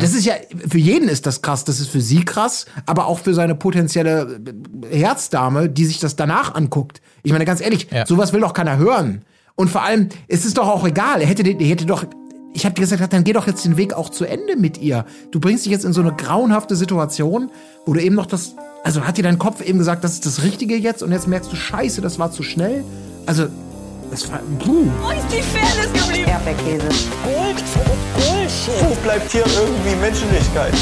Also das ist ja, für jeden ist das krass, das ist für sie krass, aber auch für seine potenzielle Herzdame, die sich das danach anguckt. Ich meine, ganz ehrlich, Ja. sowas will doch keiner hören. Und vor allem, es ist doch auch egal, er hätte, er hätte doch, ich habe dir gesagt, dann geh doch jetzt den Weg auch zu Ende mit ihr. Du bringst dich jetzt in so eine grauenhafte Situation, wo du eben noch das, also hat dir dein Kopf eben gesagt, das ist das Richtige jetzt und jetzt merkst du, scheiße, das war zu schnell. Also, das war, puh. Wo ist die Fairness geblieben? Erdbeerkäse. Gold, Gold. Wo bleibt hier irgendwie Menschlichkeit?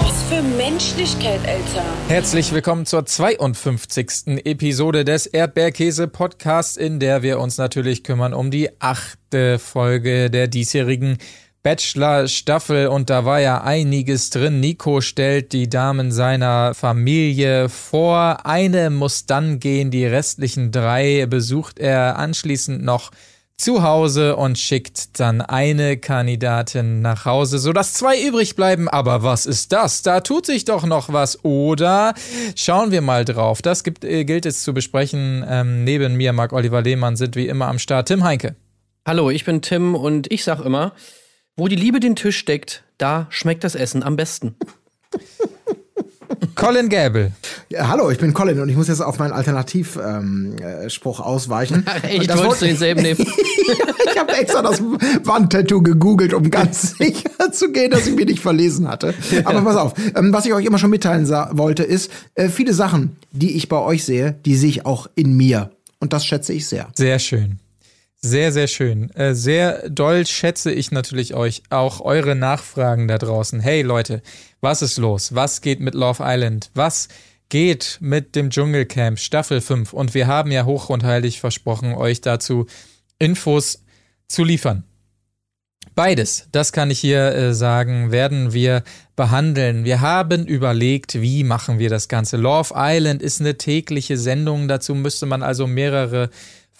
Was für Menschlichkeit, Alter. Herzlich willkommen zur 52. Episode des Erdbeerkäse-Podcasts, in der wir uns natürlich kümmern um die achte Folge der diesjährigen Bachelor-Staffel. Und da war ja einiges drin. Nico stellt die Damen seiner Familie vor. Eine muss dann gehen, die restlichen drei besucht er anschließend noch zu Hause und schickt dann eine Kandidatin nach Hause, sodass zwei übrig bleiben. Aber was ist das? Da tut sich doch noch was, oder? Schauen wir mal drauf. Das gibt, äh, gilt es zu besprechen. Ähm, neben mir, Marc Oliver Lehmann, sind wie immer am Start Tim Heinke. Hallo, ich bin Tim und ich sag immer, wo die Liebe den Tisch deckt, da schmeckt das Essen am besten. Colin Gable. Ja, hallo, ich bin Colin und ich muss jetzt auf meinen Alternativspruch ähm, äh, ausweichen. Echt, Und das wollte- du denselben nehmen? ich habe extra das Wandtattoo gegoogelt, um ganz sicher zu gehen, dass ich mich nicht verlesen hatte. Aber pass auf, ähm, was ich euch immer schon mitteilen wollte, ist, äh, viele Sachen, die ich bei euch sehe, die sehe ich auch in mir. Und das schätze ich sehr. Sehr schön. Sehr, sehr schön. Äh, sehr doll schätze ich natürlich euch auch eure Nachfragen da draußen. Hey Leute, was ist los? Was geht mit Love Island? Was geht mit dem Dschungelcamp Staffel 5? Und wir haben ja hoch und heilig versprochen, euch dazu Infos zu liefern. Beides, das kann ich hier äh, sagen, werden wir behandeln. Wir haben überlegt, wie machen wir das Ganze. Love Island ist eine tägliche Sendung, dazu müsste man also mehrere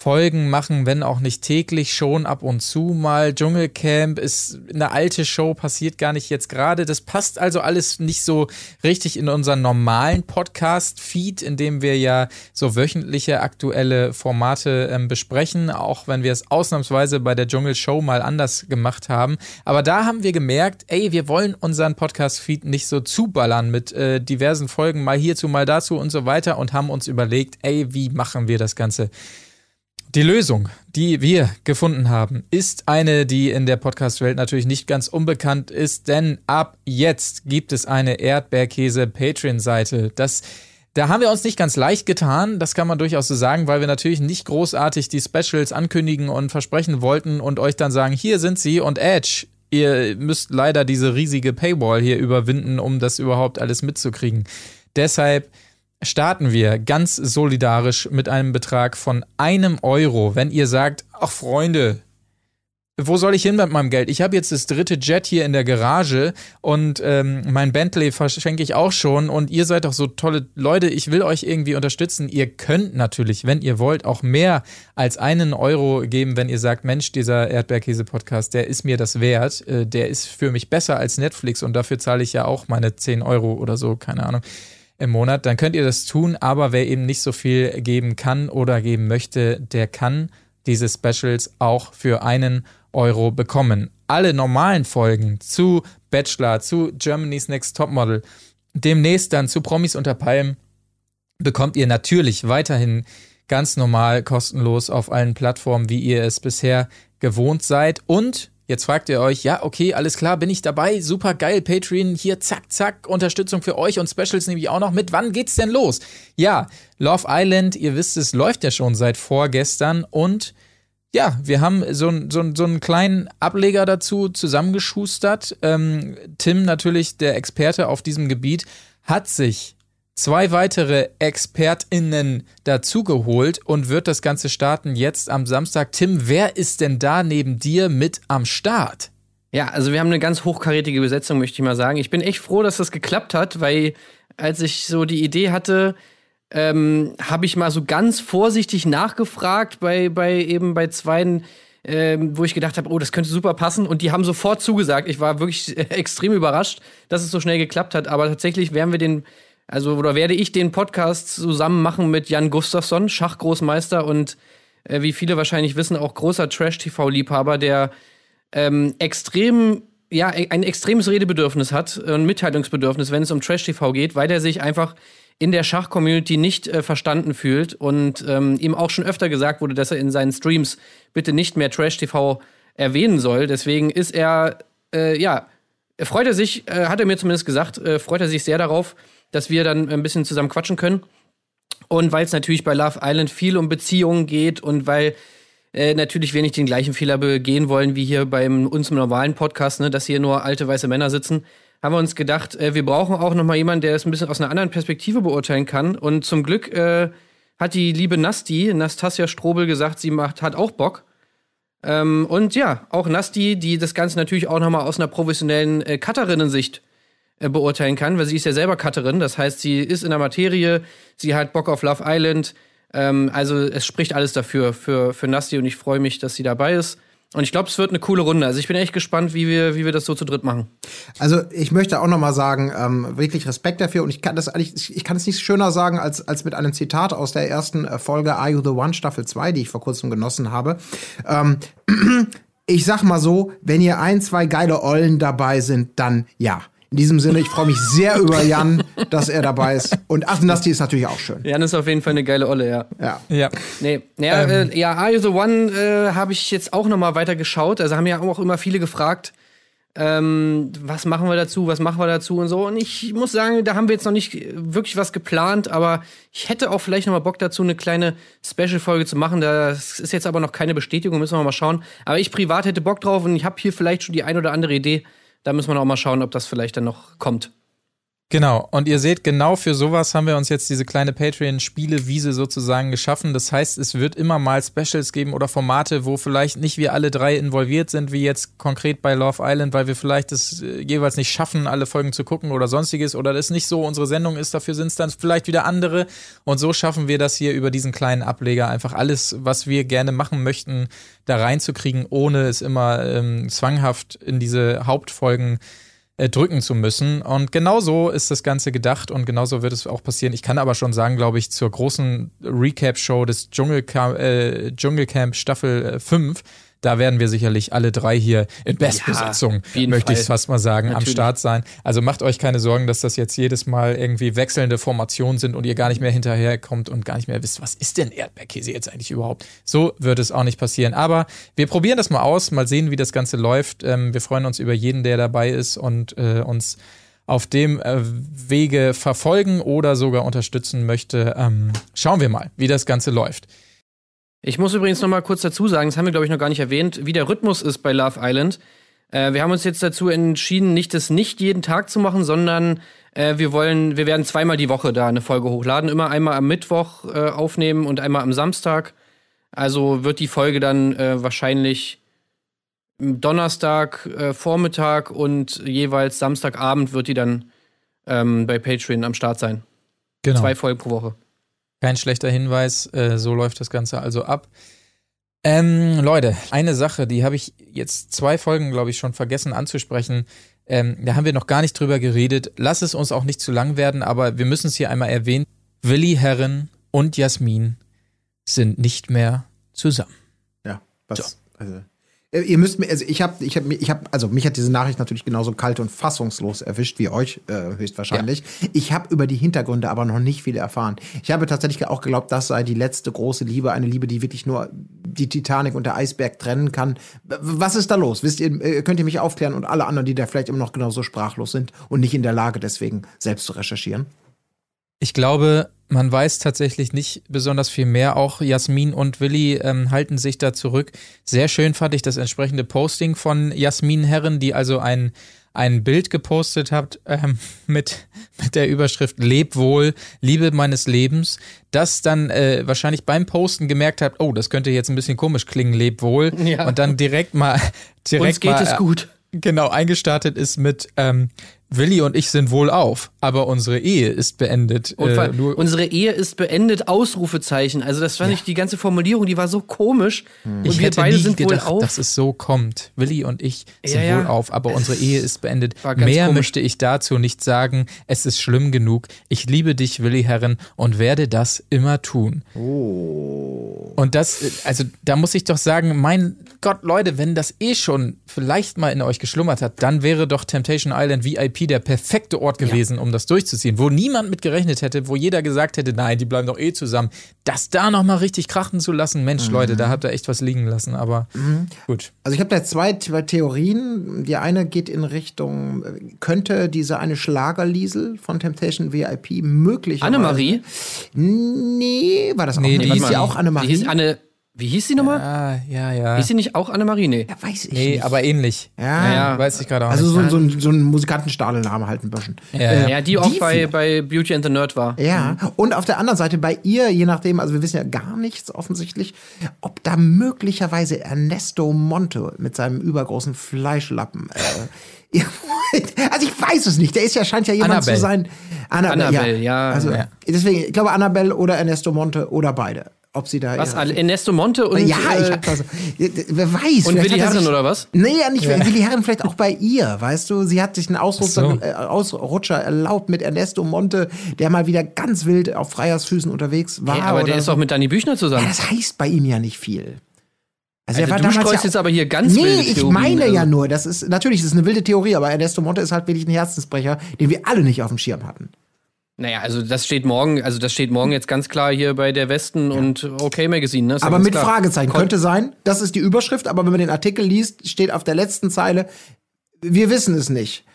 Folgen machen, wenn auch nicht täglich, schon ab und zu mal. Dschungelcamp ist eine alte Show, passiert gar nicht jetzt gerade. Das passt also alles nicht so richtig in unseren normalen Podcast-Feed, in dem wir ja so wöchentliche aktuelle Formate ähm, besprechen, auch wenn wir es ausnahmsweise bei der Dschungelshow mal anders gemacht haben. Aber da haben wir gemerkt, ey, wir wollen unseren Podcast-Feed nicht so zuballern mit äh, diversen Folgen, mal hierzu, mal dazu und so weiter und haben uns überlegt, ey, wie machen wir das Ganze? Die Lösung, die wir gefunden haben, ist eine, die in der Podcast-Welt natürlich nicht ganz unbekannt ist, denn ab jetzt gibt es eine Erdbeerkäse-Patreon-Seite. Das da haben wir uns nicht ganz leicht getan, das kann man durchaus so sagen, weil wir natürlich nicht großartig die Specials ankündigen und versprechen wollten und euch dann sagen, hier sind sie und Edge, ihr müsst leider diese riesige Paywall hier überwinden, um das überhaupt alles mitzukriegen. Deshalb starten wir ganz solidarisch mit einem Betrag von einem Euro. Wenn ihr sagt, ach Freunde, wo soll ich hin mit meinem Geld? Ich habe jetzt das dritte Jet hier in der Garage und ähm, mein Bentley verschenke ich auch schon und ihr seid doch so tolle Leute, ich will euch irgendwie unterstützen. Ihr könnt natürlich, wenn ihr wollt, auch mehr als einen Euro geben, wenn ihr sagt, Mensch, dieser Erdbeerkäse-Podcast, der ist mir das wert, äh, der ist für mich besser als Netflix und dafür zahle ich ja auch meine 10 Euro oder so, keine Ahnung im Monat, dann könnt ihr das tun, aber wer eben nicht so viel geben kann oder geben möchte, der kann diese Specials auch für einen Euro bekommen. Alle normalen Folgen zu Bachelor, zu Germany's Next Topmodel, demnächst dann zu Promis unter Palmen, bekommt ihr natürlich weiterhin ganz normal kostenlos auf allen Plattformen, wie ihr es bisher gewohnt seid. Und jetzt fragt ihr euch, ja, okay, alles klar, bin ich dabei, super geil, Patreon, hier, zack, zack, Unterstützung für euch und Specials nehme ich auch noch mit. Wann geht's denn los? Ja, Love Island, ihr wisst es, läuft ja schon seit vorgestern und ja, wir haben so, so, so einen kleinen Ableger dazu zusammengeschustert. Ähm, Tim, natürlich der Experte auf diesem Gebiet, hat sich zwei weitere ExpertInnen dazugeholt und wird das Ganze starten jetzt am Samstag. Tim, wer ist denn da neben dir mit am Start? Ja, also wir haben eine ganz hochkarätige Besetzung, möchte ich mal sagen. Ich bin echt froh, dass das geklappt hat, weil als ich so die Idee hatte, ähm, habe ich mal so ganz vorsichtig nachgefragt bei, bei eben bei zweien, ähm, wo ich gedacht habe, oh, das könnte super passen. Und die haben sofort zugesagt. Ich war wirklich extrem überrascht, dass es so schnell geklappt hat. Aber tatsächlich werden wir den, also oder werde ich den Podcast zusammen machen mit Jan Gustafsson, Schachgroßmeister und äh, wie viele wahrscheinlich wissen, auch großer Trash-TV-Liebhaber, der ähm, extrem ja, ein extremes Redebedürfnis hat und Mitteilungsbedürfnis, wenn es um Trash-TV geht, weil er sich einfach in der Schach-Community nicht äh, verstanden fühlt und ähm, ihm auch schon öfter gesagt wurde, dass er in seinen Streams bitte nicht mehr Trash-TV erwähnen soll. Deswegen ist er, äh, ja, freut er sich, äh, hat er mir zumindest gesagt, äh, freut er sich sehr darauf, dass wir dann ein bisschen zusammen quatschen können. Und weil es natürlich bei Love Island viel um Beziehungen geht und weil äh, natürlich wir nicht den gleichen Fehler begehen wollen wie hier beim uns normalen Podcast, ne, dass hier nur alte weiße Männer sitzen, haben wir uns gedacht, äh, wir brauchen auch noch mal jemanden, der es ein bisschen aus einer anderen Perspektive beurteilen kann. Und zum Glück äh, hat die liebe Nasti, Nastasia Strobel, gesagt, sie macht, hat auch Bock. Ähm, und ja, auch Nasti, die das Ganze natürlich auch noch mal aus einer professionellen äh, Cutterinnen-Sicht beurteilen kann, weil sie ist ja selber Cutterin. Das heißt, sie ist in der Materie, sie hat Bock auf Love Island. Ähm, also es spricht alles dafür für, für Nasti und ich freue mich, dass sie dabei ist. Und ich glaube, es wird eine coole Runde. Also ich bin echt gespannt, wie wir, wie wir das so zu dritt machen. Also ich möchte auch noch mal sagen, ähm, wirklich Respekt dafür. Und ich kann das eigentlich, ich kann es nicht schöner sagen als, als mit einem Zitat aus der ersten äh, Folge Are You the One Staffel 2, die ich vor kurzem genossen habe. Ähm, ich sag mal so, wenn ihr ein, zwei geile Ollen dabei sind, dann ja. In diesem Sinne, ich freue mich sehr über Jan, dass er dabei ist. Und ach, Nasti ist natürlich auch schön. Jan ist auf jeden Fall eine geile Olle, ja. Ja. Ja. Nee, ja, Ähm. äh, ja, Are You the One äh, habe ich jetzt auch noch mal weiter geschaut. Also haben ja auch immer viele gefragt, ähm, was machen wir dazu, was machen wir dazu und so. Und ich muss sagen, da haben wir jetzt noch nicht wirklich was geplant, aber ich hätte auch vielleicht noch mal Bock dazu, eine kleine Special-Folge zu machen. Das ist jetzt aber noch keine Bestätigung, müssen wir mal schauen. Aber ich privat hätte Bock drauf und ich habe hier vielleicht schon die ein oder andere Idee. Da müssen wir auch mal schauen, ob das vielleicht dann noch kommt. Genau, und ihr seht, genau für sowas haben wir uns jetzt diese kleine Patreon-Spielewiese sozusagen geschaffen. Das heißt, es wird immer mal Specials geben oder Formate, wo vielleicht nicht wir alle drei involviert sind, wie jetzt konkret bei Love Island, weil wir vielleicht es äh, jeweils nicht schaffen, alle Folgen zu gucken oder sonstiges oder das nicht so unsere Sendung ist. Dafür sind es dann vielleicht wieder andere. Und so schaffen wir das hier über diesen kleinen Ableger einfach alles, was wir gerne machen möchten, da reinzukriegen, ohne es immer ähm, zwanghaft in diese Hauptfolgen äh, drücken zu müssen. Und genauso ist das Ganze gedacht und genauso wird es auch passieren. Ich kann aber schon sagen, glaube ich, zur großen Recap-Show des Dschungelcamp, äh, Dschungelcamp Staffel äh, 5, da werden wir sicherlich alle drei hier in Bestbesetzung, jeden möchte ich Fall. fast mal sagen, am Natürlich. Start sein. Also macht euch keine Sorgen, dass das jetzt jedes Mal irgendwie wechselnde Formationen sind und ihr gar nicht mehr hinterherkommt und gar nicht mehr wisst, was ist denn Erdbeerkäse jetzt eigentlich überhaupt? So wird es auch nicht passieren. Aber wir probieren das mal aus, mal sehen, wie das Ganze läuft. Ähm, wir freuen uns über jeden, der dabei ist und äh, uns auf dem äh, Wege verfolgen oder sogar unterstützen möchte. Ähm, schauen wir mal, wie das Ganze läuft. Ich muss übrigens noch mal kurz dazu sagen, das haben wir, glaube ich, noch gar nicht erwähnt, wie der Rhythmus ist bei Love Island. Äh, wir haben uns jetzt dazu entschieden, nicht das nicht jeden Tag zu machen, sondern äh, wir wollen, wir werden zweimal die Woche da eine Folge hochladen. Immer einmal am Mittwoch äh, aufnehmen und einmal am Samstag. Also wird die Folge dann äh, wahrscheinlich Donnerstag äh, Vormittag und jeweils Samstagabend wird die dann ähm, bei Patreon am Start sein. Genau. Zwei Folgen pro Woche. Kein schlechter Hinweis, äh, so läuft das Ganze also ab. Ähm, Leute, eine Sache, die habe ich jetzt zwei Folgen, glaube ich, schon vergessen anzusprechen. Ähm, da haben wir noch gar nicht drüber geredet. Lass es uns auch nicht zu lang werden, aber wir müssen es hier einmal erwähnen. Willi Herren und Jasmin sind nicht mehr zusammen. Ja, was? Also, äh, ihr müsst mir, also ich habe, ich habe, ich habe, also mich hat diese Nachricht natürlich genauso kalt und fassungslos erwischt wie euch äh, höchstwahrscheinlich. Ich habe über die Hintergründe aber noch nicht viel erfahren. Ich habe tatsächlich auch geglaubt, das sei die letzte große Liebe, eine Liebe, die wirklich nur die Titanic und der Eisberg trennen kann. Was ist da los? Wisst ihr, äh, könnt ihr mich aufklären und alle anderen, die da vielleicht immer noch genauso sprachlos sind und nicht in der Lage, deswegen selbst zu recherchieren? Ich glaube, man weiß tatsächlich nicht besonders viel mehr. Auch Jasmin und Willi ähm, halten sich da zurück. Sehr schön fand ich das entsprechende Posting von Jasmin Herren, die also ein, ein Bild gepostet hat ähm, mit, mit der Überschrift Leb wohl, Liebe meines Lebens, das dann äh, wahrscheinlich beim Posten gemerkt hat, oh, das könnte jetzt ein bisschen komisch klingen, Leb wohl. Ja. Und dann direkt mal direkt Uns geht mal, es gut. Genau, eingestartet ist mit ähm, Willi und ich sind wohl auf, aber unsere Ehe ist beendet. Und Äh, unsere Ehe ist beendet, Ausrufezeichen. Also das fand ich, die ganze Formulierung, die war so komisch. Und ich wir hätte beide nie sind gedacht, wohl auf. dass es so kommt. Willi und ich sind Ja, ja. wohl auf, aber unsere Ehe ist beendet. War ganz Mehr komisch. möchte ich dazu nicht sagen. Es ist schlimm genug. Ich liebe dich, Willi Herren, und werde das immer tun. Und das, äh, also da muss ich doch sagen, mein Gott, Leute, wenn das eh schon vielleicht mal in euch geschlummert hat, dann wäre doch Temptation Island VIP der perfekte Ort gewesen, um das durchzuziehen, wo niemand mit gerechnet hätte, wo jeder gesagt hätte, nein, die bleiben doch eh zusammen. Das da nochmal richtig krachen zu lassen, Mensch, Leute, da habt ihr echt was liegen lassen, aber gut. Also ich habe da zwei, Theorien. Die eine geht in Richtung, könnte diese eine Schlagerliesel von Temptation VIP möglicherweise... Annemarie? Nee, war das auch Nee, nee, die hieß ja auch Annemarie? Die hieß Anne, wie hieß die nochmal? Ah, ja, ja. Hieß sie nicht auch Annemarie? Nee. ja, weiß ich Nee, nicht. aber ähnlich. ja, Ja. Weiß ich gerade auch Also nicht. so, so, ein, so ein Musikantenstadelname halt ein bisschen. Ja, ja. Ja, die auch die bei, bei Beauty and the Nerd war. Ja, und auf der anderen Seite bei ihr, je nachdem, also wir wissen ja gar nichts offensichtlich, ob da möglicherweise Ernesto Monte mit seinem übergroßen Fleischlappen. Äh, also ich weiß es nicht. Der ist ja scheint ja jemand Annabelle. zu sein. Annabelle, Annabelle, ja. Also Ja. deswegen, ich glaube Annabelle oder Ernesto Monte oder beide. Ob sie da Was? Ernesto Monte und. ja, ich äh, hab das. Wer weiß. Und Willi er Herren sich- oder was? Nee, ja nicht. Willi Herren vielleicht auch bei ihr, weißt du? Sie hat sich einen Ausrutscher, so. äh, Ausrutscher erlaubt mit Ernesto Monte, der mal wieder ganz wild auf Freiersfüßen unterwegs war. Hey, aber der ist so. doch mit Dani Büchner Ja, zusammen. das heißt bei ihm ja nicht viel. Also, Also du streust jetzt aber hier ganz Nee, wilde ich meine ja also. nur, das ist natürlich das ist eine wilde Theorie, aber Ernesto Monte ist halt wirklich ein Herzensbrecher, den wir alle nicht auf dem Schirm hatten. Naja, also das steht morgen, also das steht morgen jetzt ganz klar hier bei der Westen und OK Magazine, ne? Ja Aber mit klar. Fragezeichen. Kon- Könnte sein, das ist die Überschrift, aber wenn man den Artikel liest, steht auf der letzten Zeile, wir wissen es nicht.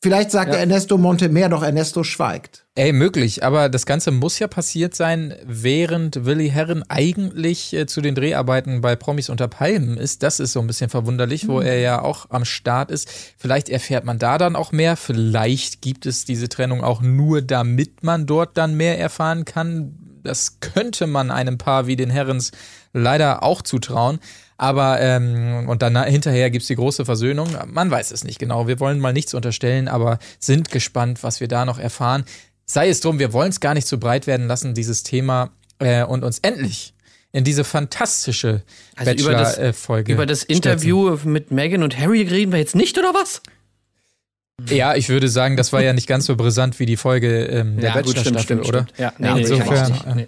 Vielleicht sagt der Ernesto Monte mehr, doch Ernesto schweigt. Ey, möglich, aber das Ganze muss ja passiert sein, während Willi Herren eigentlich äh, zu den Dreharbeiten bei Promis unter Palmen ist. Das ist so ein bisschen verwunderlich, wo er ja auch am Start ist. Vielleicht erfährt man da dann auch mehr. Vielleicht gibt es diese Trennung auch nur, damit man dort dann mehr erfahren kann. Das könnte man einem Paar wie den Herrens leider auch zutrauen. Aber, ähm, und dann hinterher gibt's die große Versöhnung. Man weiß es nicht genau. Wir wollen mal nichts unterstellen, aber sind gespannt, was wir da noch erfahren. Sei es drum, wir wollen es gar nicht zu breit werden lassen, dieses Thema, äh, und uns endlich in diese fantastische Also über das- Bachelor-Folge. Über das Interview mit Meghan und Harry reden wir jetzt nicht, oder was? Ja, ich würde sagen, das war ja nicht ganz so brisant wie die Folge ähm, der Ja, gut, stimmt, Bachelor-Staffel, stimmt, oder? stimmt. Ja, Ja, nee, nee, insofern, nicht. äh, Nee.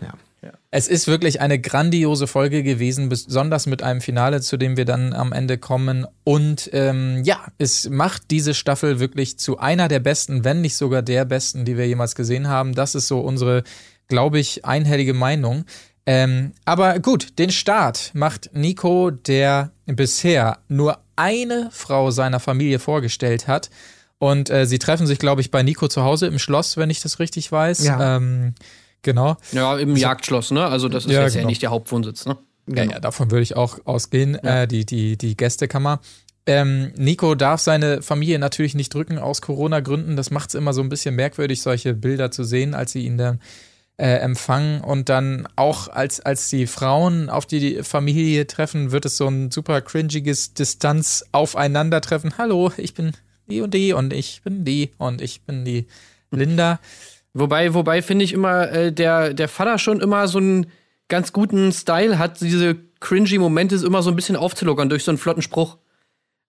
Es ist wirklich eine grandiose Folge gewesen, besonders mit einem Finale, zu dem wir dann am Ende kommen. Und ähm, ja, es macht diese Staffel wirklich zu einer der besten, wenn nicht sogar der besten, die wir jemals gesehen haben. Das ist so unsere, glaube ich, einhellige Meinung. Ähm, aber gut, den Start macht Nico, der bisher nur eine Frau seiner Familie vorgestellt hat. Und äh, sie treffen sich, glaube ich, bei Nico zu Hause im Schloss, wenn ich das richtig weiß. Ja. Ähm, genau. Ja, im Jagdschloss, ne? Also das ist Ja, jetzt ja genau. nicht der Hauptwohnsitz, ne? Ja, ja, davon würde ich auch ausgehen, äh, die, die, die Gästekammer. Ähm, Nico darf seine Familie natürlich nicht drücken aus Corona-Gründen. Das macht es immer so ein bisschen merkwürdig, solche Bilder zu sehen, als sie ihn dann äh, empfangen. Und dann auch, als, als die Frauen auf die Familie treffen, wird es so ein super cringiges Distanz-Aufeinandertreffen. Hallo, ich bin die und die und ich bin die und ich bin die Linda. Wobei, wobei finde ich immer, äh, der, der Vater schon immer so einen ganz guten Style hat, diese cringy Momente immer so ein bisschen aufzulockern durch so einen flotten Spruch.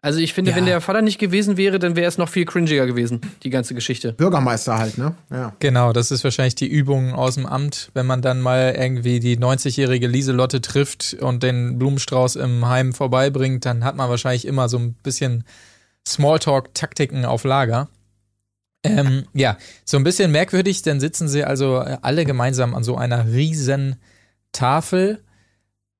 Also ich finde, Ja. wenn der Vater nicht gewesen wäre, dann wäre es noch viel cringiger gewesen, die ganze Geschichte. Bürgermeister halt, ne? Ja. Genau, das ist wahrscheinlich die Übung aus dem Amt, wenn man dann mal irgendwie die 90-jährige Lieselotte trifft und den Blumenstrauß im Heim vorbeibringt, dann hat man wahrscheinlich immer so ein bisschen Smalltalk-Taktiken auf Lager. Ähm, ja, so ein bisschen merkwürdig, dann sitzen sie also äh, alle gemeinsam an so einer riesen Tafel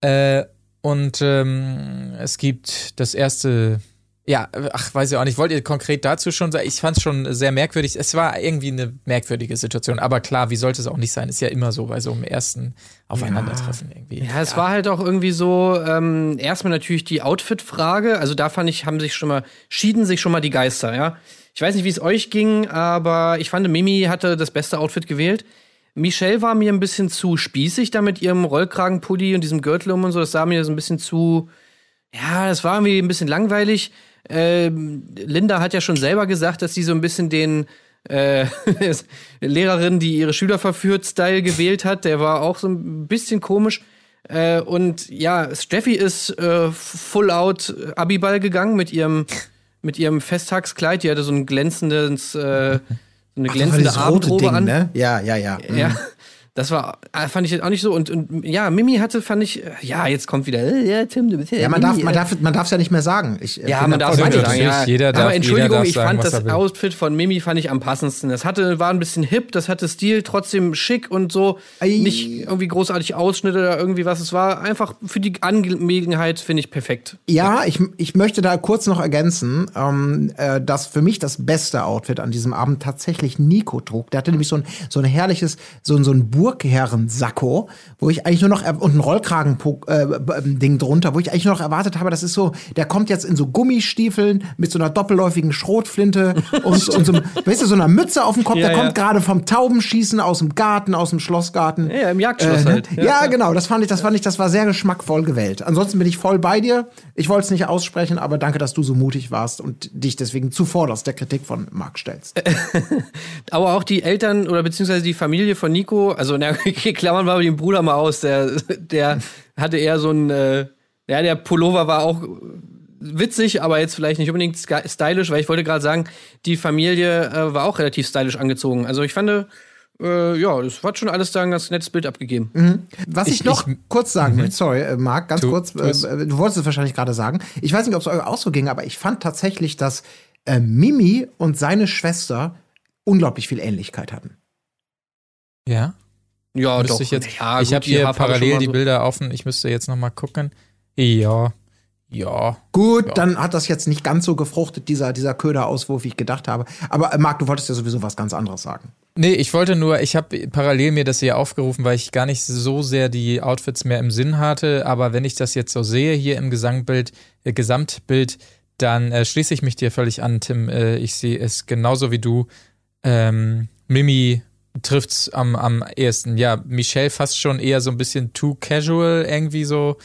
äh, und ähm, es gibt das erste ja, ach, weiß ich auch nicht. Wollt ihr konkret dazu schon sagen? Ich fand es schon sehr merkwürdig. Es war irgendwie eine merkwürdige Situation. Aber klar, wie sollte es auch nicht sein? Ist ja immer so bei so einem ersten Aufeinandertreffen irgendwie. Ja, es war halt auch irgendwie so, ähm, erstmal natürlich die Outfit-Frage. Also da fand ich, haben sich schon mal, schieden sich schon mal die Geister, ja. Ich weiß nicht, wie es euch ging, aber ich fand, Mimi hatte das beste Outfit gewählt. Michelle war mir ein bisschen zu spießig da mit ihrem Rollkragenpulli und diesem Gürtel um und so. Das sah mir so ein bisschen zu, ja, das war irgendwie ein bisschen langweilig. ähm, Linda hat ja schon selber gesagt, dass sie so ein bisschen den äh, Lehrerin, die ihre Schüler verführt, Style gewählt hat. Der war auch so ein bisschen komisch. Äh, und ja, Steffi ist äh, full out Abiball gegangen mit ihrem, mit ihrem Festtagskleid. Die hatte so ein glänzendes, äh, so eine Ach, glänzende Abendrobe Ding, an. ne? Ja, ja, ja. Mhm. Ja. Das war, äh, fand ich jetzt auch nicht so. Und, und ja, Mimi hatte, fand ich, äh, ja, jetzt kommt wieder, äh, ja, Tim, du bist ja. Ja, man Mimi, darf, man darf, man darf es ja nicht mehr sagen. Ich, Ja, man da darf es nicht bei sagen. Ja. Jeder darf- Aber Entschuldigung, jeder darf ich sagen, fand das. Outfit von Mimi fand ich am passendsten. Das hatte, war ein bisschen hip, das hatte Stil, trotzdem schick und so. Ei. Nicht irgendwie großartig Ausschnitte oder irgendwie was. Es war einfach für die Angelegenheit, finde ich, perfekt. Ja, ich, ich möchte da kurz noch ergänzen, ähm, äh, dass für mich das beste Outfit an diesem Abend tatsächlich Nico trug. Der hatte nämlich so ein, so ein herrliches, so, ein- so ein Burgherren-Sakko, wo ich eigentlich nur noch, und ein Rollkragen-Ding drunter, wo ich eigentlich nur noch erwartet habe, das ist so, der kommt jetzt in so Gummistiefeln mit so einer doppelläufigen Schrotflinte und, und so, weißt du, so einer Mütze auf dem Kopf, Ja, der ja. kommt gerade vom Taubenschießen aus dem Garten, aus dem Schlossgarten. Ja, im Jagdschloss ne? halt. Ja, Ja, genau, das fand ich, das fand ich, das war sehr geschmackvoll gewählt. Ansonsten bin ich voll bei dir. Ich wollte es nicht aussprechen, aber danke, dass du so mutig warst und dich deswegen zuvorderst der Kritik von Marc stellst. Aber auch die Eltern oder beziehungsweise die Familie von Nico, also na, klammern wir den Bruder mal aus, der, der hatte eher so ein, äh, ja, der Pullover war auch witzig, aber jetzt vielleicht nicht unbedingt stylisch, weil ich wollte gerade sagen, die Familie äh, war auch relativ stylisch angezogen. Also ich fand, äh, ja, das hat schon alles da ein ganz nettes Bild abgegeben. Was ich, Ich- noch ich- kurz sagen will, sorry, äh, Marc, ganz Tu- kurz, tu es. äh, du wolltest es wahrscheinlich gerade sagen. Ich weiß nicht, ob es euch auch so ging, aber ich fand tatsächlich, dass äh, Mimi und seine Schwester unglaublich viel Ähnlichkeit hatten. Ja. Ja, Müsste doch. ich jetzt, ja, ich habe hier parallel die so. Bilder offen. Ich müsste jetzt noch mal gucken. Ja. Ja. Gut, Ja. dann hat das jetzt nicht ganz so gefruchtet, dieser, dieser Köderauswurf, wie ich gedacht habe. Aber äh, Marc, du wolltest ja sowieso was ganz anderes sagen. Nee, ich wollte nur, ich habe parallel mir das hier aufgerufen, weil ich gar nicht so sehr die Outfits mehr im Sinn hatte. Aber wenn ich das jetzt so sehe hier im Gesangbild, äh, Gesamtbild, dann äh, schließe ich mich dir völlig an, Tim. Äh, ich sehe es genauso wie du. Ähm, Mimi trifft's am, am ehesten. Ja, Michelle fast schon eher so ein bisschen too casual, irgendwie so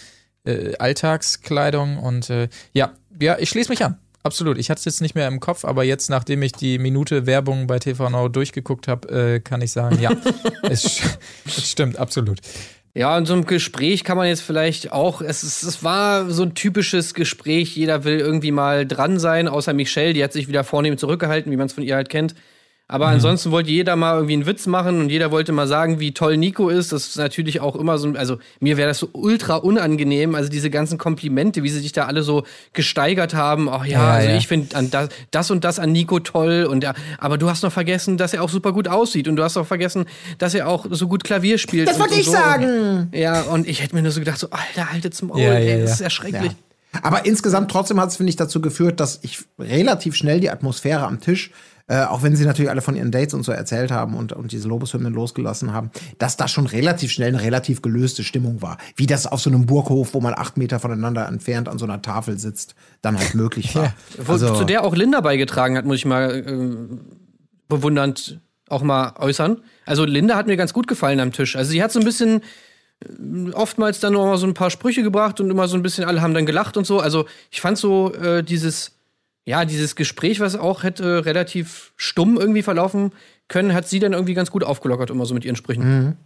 äh, Alltagskleidung. Und äh, ja, ja, ich schließe mich an. Absolut. Ich hatte es jetzt nicht mehr im Kopf, aber jetzt, nachdem ich die Minute Werbung bei TV Now durchgeguckt habe, äh, kann ich sagen, ja, es, es stimmt, absolut. Ja, in so einem Gespräch kann man jetzt vielleicht auch, es, ist, es war so ein typisches Gespräch, jeder will irgendwie mal dran sein, außer Michelle, die hat sich wieder vornehm zurückgehalten, wie man es von ihr halt kennt. Aber ansonsten wollte jeder mal irgendwie einen Witz machen und jeder wollte mal sagen, wie toll Nico ist. Das ist natürlich auch immer so, also mir wäre das so ultra unangenehm, also diese ganzen Komplimente, wie sie sich da alle so gesteigert haben. Ach ja, Ja, also ja. ich finde an das, das und das an Nico toll und ja, aber du hast noch vergessen, dass er auch super gut aussieht und du hast auch vergessen, dass er auch so gut Klavier spielt. Das wollte und ich so. sagen. Ja, und ich hätte mir nur so gedacht, so, Alter, haltet zum Maul, Ja, ey, ja, das ja. ist ja schrecklich. Ja. Aber insgesamt trotzdem hat es, finde ich, dazu geführt, dass ich relativ schnell die Atmosphäre am Tisch, äh, auch wenn sie natürlich alle von ihren Dates und so erzählt haben und, und diese Lobeshymnen losgelassen haben, dass da schon relativ schnell eine relativ gelöste Stimmung war. Wie das auf so einem Burghof, wo man acht Meter voneinander entfernt an so einer Tafel sitzt, dann halt möglich war. Wo, zu der auch Linda beigetragen hat, muss ich mal äh, bewundernd auch mal äußern. Also Linda hat mir ganz gut gefallen am Tisch. Also sie hat so ein bisschen äh, oftmals dann noch mal so ein paar Sprüche gebracht und immer so ein bisschen alle haben dann gelacht und so. Also ich fand so äh, dieses ja, dieses Gespräch, was auch hätte relativ stumm irgendwie verlaufen können, hat sie dann irgendwie ganz gut aufgelockert, immer so mit ihren Sprüchen.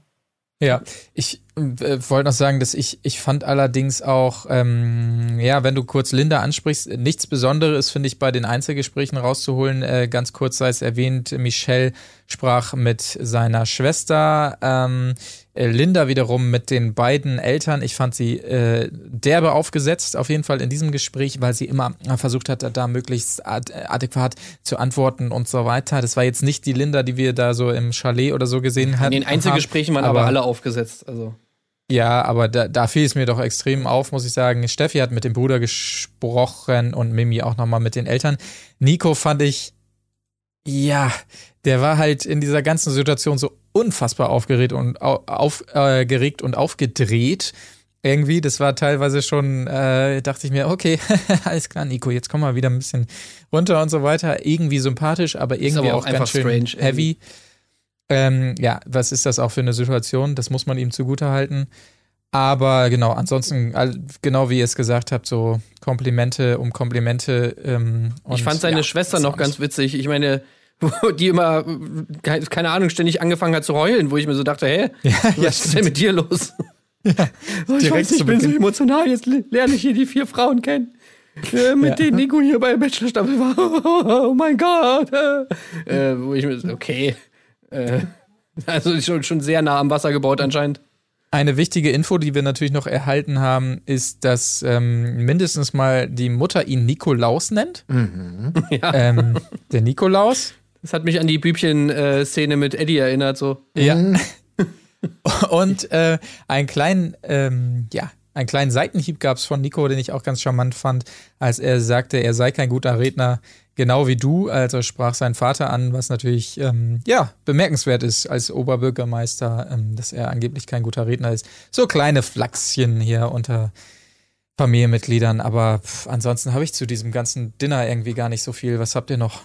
Ja, ich äh, wollte noch sagen, dass ich, ich fand allerdings auch, ähm, ja, wenn du kurz Linda ansprichst, nichts Besonderes finde ich bei den Einzelgesprächen rauszuholen. Äh, ganz kurz sei es erwähnt, Michelle sprach mit seiner Schwester, ähm, äh, Linda wiederum mit den beiden Eltern. Ich fand sie äh, derbe aufgesetzt, auf jeden Fall in diesem Gespräch, weil sie immer versucht hat, da möglichst ad adäquat zu antworten und so weiter. Das war jetzt nicht die Linda, die wir da so im Chalet oder so gesehen hatten. In den Einzelgesprächen waren aber, alle aufgesetzt. Also. Ja, aber da, da fiel es mir doch extrem auf, muss ich sagen. Steffi hat mit dem Bruder gesprochen und Mimi auch nochmal mit den Eltern. Nico fand ich, ja, der war halt in dieser ganzen Situation so unfassbar aufgeregt und au- aufgeregt und aufgedreht. Irgendwie, das war teilweise schon, äh, dachte ich mir, okay, alles klar, Nico, jetzt komm mal wieder ein bisschen runter und so weiter. Irgendwie sympathisch, aber irgendwie aber auch, auch einfach ganz schön strange, heavy. Ähm, ja, was ist das auch für eine Situation? Das muss man ihm zugutehalten. Aber genau, ansonsten, genau wie ihr es gesagt habt, so Komplimente um Komplimente. Ähm, und Ich fand seine ja, Schwester noch ganz witzig. Ich meine, die immer, ke- keine Ahnung, ständig angefangen hat zu heulen, wo ich mir so dachte, hä, ja, was ist denn mit dir los? Oh, ich direkt weiß nicht, ich bin so emotional, jetzt le- lerne ich hier die vier Frauen kennen. Äh, mit Ja. denen Nico hier bei Bachelor-Staffel war. Oh mein Gott. Äh, wo ich mir so, okay. Äh, also schon, schon sehr nah am Wasser gebaut anscheinend. Eine wichtige Info, die wir natürlich noch erhalten haben, ist, dass ähm, mindestens mal die Mutter ihn Nikolaus nennt. Ja. Ähm, der Nikolaus. Das hat mich an die Bübchen-Szene mit Eddie erinnert. So. Ja. Und äh, einen kleinen, ähm, ja, einen kleinen Seitenhieb gab es von Nico, den ich auch ganz charmant fand, als er sagte, er sei kein guter Redner, genau wie du. Also sprach sein Vater an, was natürlich ähm, ja bemerkenswert ist als Oberbürgermeister, ähm, dass er angeblich kein guter Redner ist. So kleine Flachschen hier unter Familienmitgliedern, aber pff, ansonsten habe ich zu diesem ganzen Dinner irgendwie gar nicht so viel. Was habt ihr noch?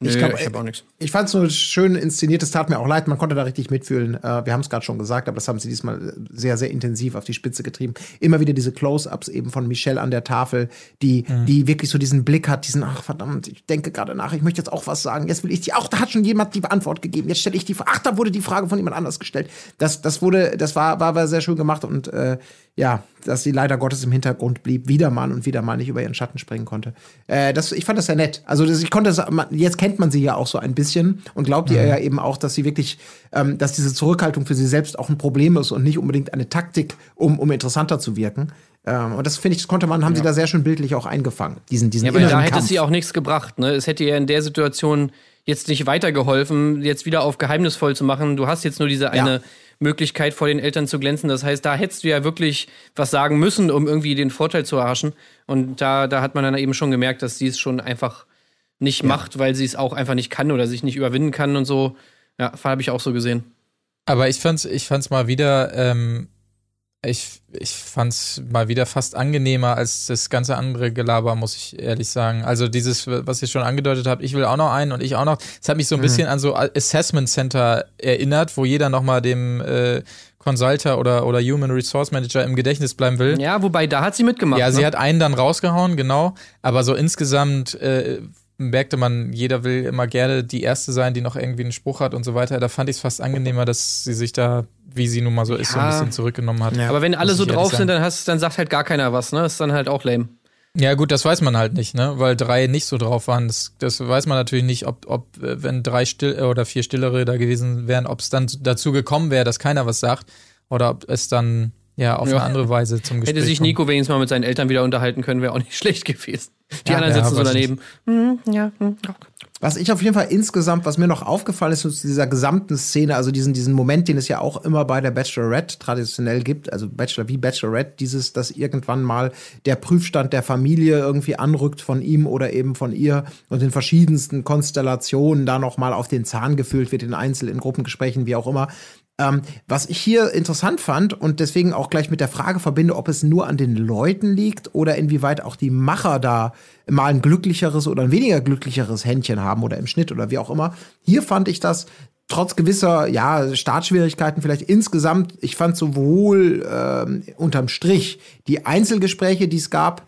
Ich, glaub, ich hab auch nichts. Ich fand es nur schön inszeniert. Es tat mir auch leid, man konnte da richtig mitfühlen. Äh, wir haben es gerade schon gesagt, aber das haben sie diesmal sehr, sehr intensiv auf die Spitze getrieben. Immer wieder diese Close-ups eben von Michelle an der Tafel, die, die wirklich so diesen Blick hat, diesen, ach verdammt, ich denke gerade nach, ich möchte jetzt auch was sagen. Jetzt will ich die, auch da hat schon jemand die Antwort gegeben. Jetzt stelle ich die Frage, ach, da wurde die Frage von jemand anders gestellt. Das, das wurde, das war, war, war sehr schön gemacht und äh, ja, dass sie leider Gottes im Hintergrund blieb, wieder mal und wieder mal nicht über ihren Schatten springen konnte. Äh, das, ich fand das sehr nett. Also das, ich konnte das, jetzt kennt man sie ja auch so ein bisschen und glaubt ihr ja eben auch, dass sie wirklich, ähm, dass diese Zurückhaltung für sie selbst auch ein Problem ist und nicht unbedingt eine Taktik, um, um interessanter zu wirken. Ähm, und das finde ich, das konnte man, haben sie da sehr schön bildlich auch eingefangen. Diesen, diesen Ja, weil da hätte Kampf. es sie auch nichts gebracht. Ne? Es hätte ihr in der Situation jetzt nicht weitergeholfen, jetzt wieder auf geheimnisvoll zu machen. Du hast jetzt nur diese eine Möglichkeit, vor den Eltern zu glänzen. Das heißt, da hättest du ja wirklich was sagen müssen, um irgendwie den Vorteil zu erhaschen. Und da, da hat man dann eben schon gemerkt, dass sie es schon einfach nicht macht, weil sie es auch einfach nicht kann oder sich nicht überwinden kann und so. Ja, habe ich auch so gesehen. Aber ich fand's, ich fand's mal wieder, ähm, ich, ich fand's mal wieder fast angenehmer als das ganze andere Gelaber, muss ich ehrlich sagen. Also dieses, was ihr schon angedeutet habt, ich will auch noch einen und ich auch noch. Es hat mich so ein bisschen an so Assessment Center erinnert, wo jeder noch mal dem äh, Consulter oder, oder Human Resource Manager im Gedächtnis bleiben will. Ja, wobei, da hat sie mitgemacht. Ja, sie ne? hat einen dann rausgehauen, genau. Aber so insgesamt äh, merkte man, jeder will immer gerne die Erste sein, die noch irgendwie einen Spruch hat und so weiter. Da fand ich es fast angenehmer, dass sie sich da, wie sie nun mal so ist, so ein bisschen zurückgenommen hat. Ja. Aber wenn alle so drauf sind, dann, hast, dann sagt halt gar keiner was, ne? Ist dann halt auch lame. Ja, gut, das weiß man halt nicht, ne? Weil drei nicht so drauf waren. Das, das weiß man natürlich nicht, ob, ob äh, wenn drei still oder vier Stillere da gewesen wären, ob es dann dazu gekommen wäre, dass keiner was sagt. Oder ob es dann ja auf Ja. eine andere Weise zum Gespräch Hätte sich. Nico wenigstens mal mit seinen Eltern wieder unterhalten können, wäre auch nicht schlecht gewesen. Die Ja, anderen ja, sitzen so daneben. Hm, ja, hm, ja. Was ich auf jeden Fall insgesamt, was mir noch aufgefallen ist, ist dieser gesamten Szene, also diesen, diesen Moment, den es ja auch immer bei der Bachelorette traditionell gibt, also Bachelor wie Bachelorette, dieses, dass irgendwann mal der Prüfstand der Familie irgendwie anrückt von ihm oder eben von ihr und in verschiedensten Konstellationen da noch mal auf den Zahn gefühlt wird, in Einzel-, in Gruppengesprächen, wie auch immer. Ähm, was ich hier interessant fand und deswegen auch gleich mit der Frage verbinde, ob es nur an den Leuten liegt oder inwieweit auch die Macher da mal ein glücklicheres oder ein weniger glücklicheres Händchen haben oder im Schnitt oder wie auch immer. Hier fand ich das trotz gewisser ja Startschwierigkeiten vielleicht insgesamt. Ich fand sowohl ähm, unterm Strich die Einzelgespräche, die es gab,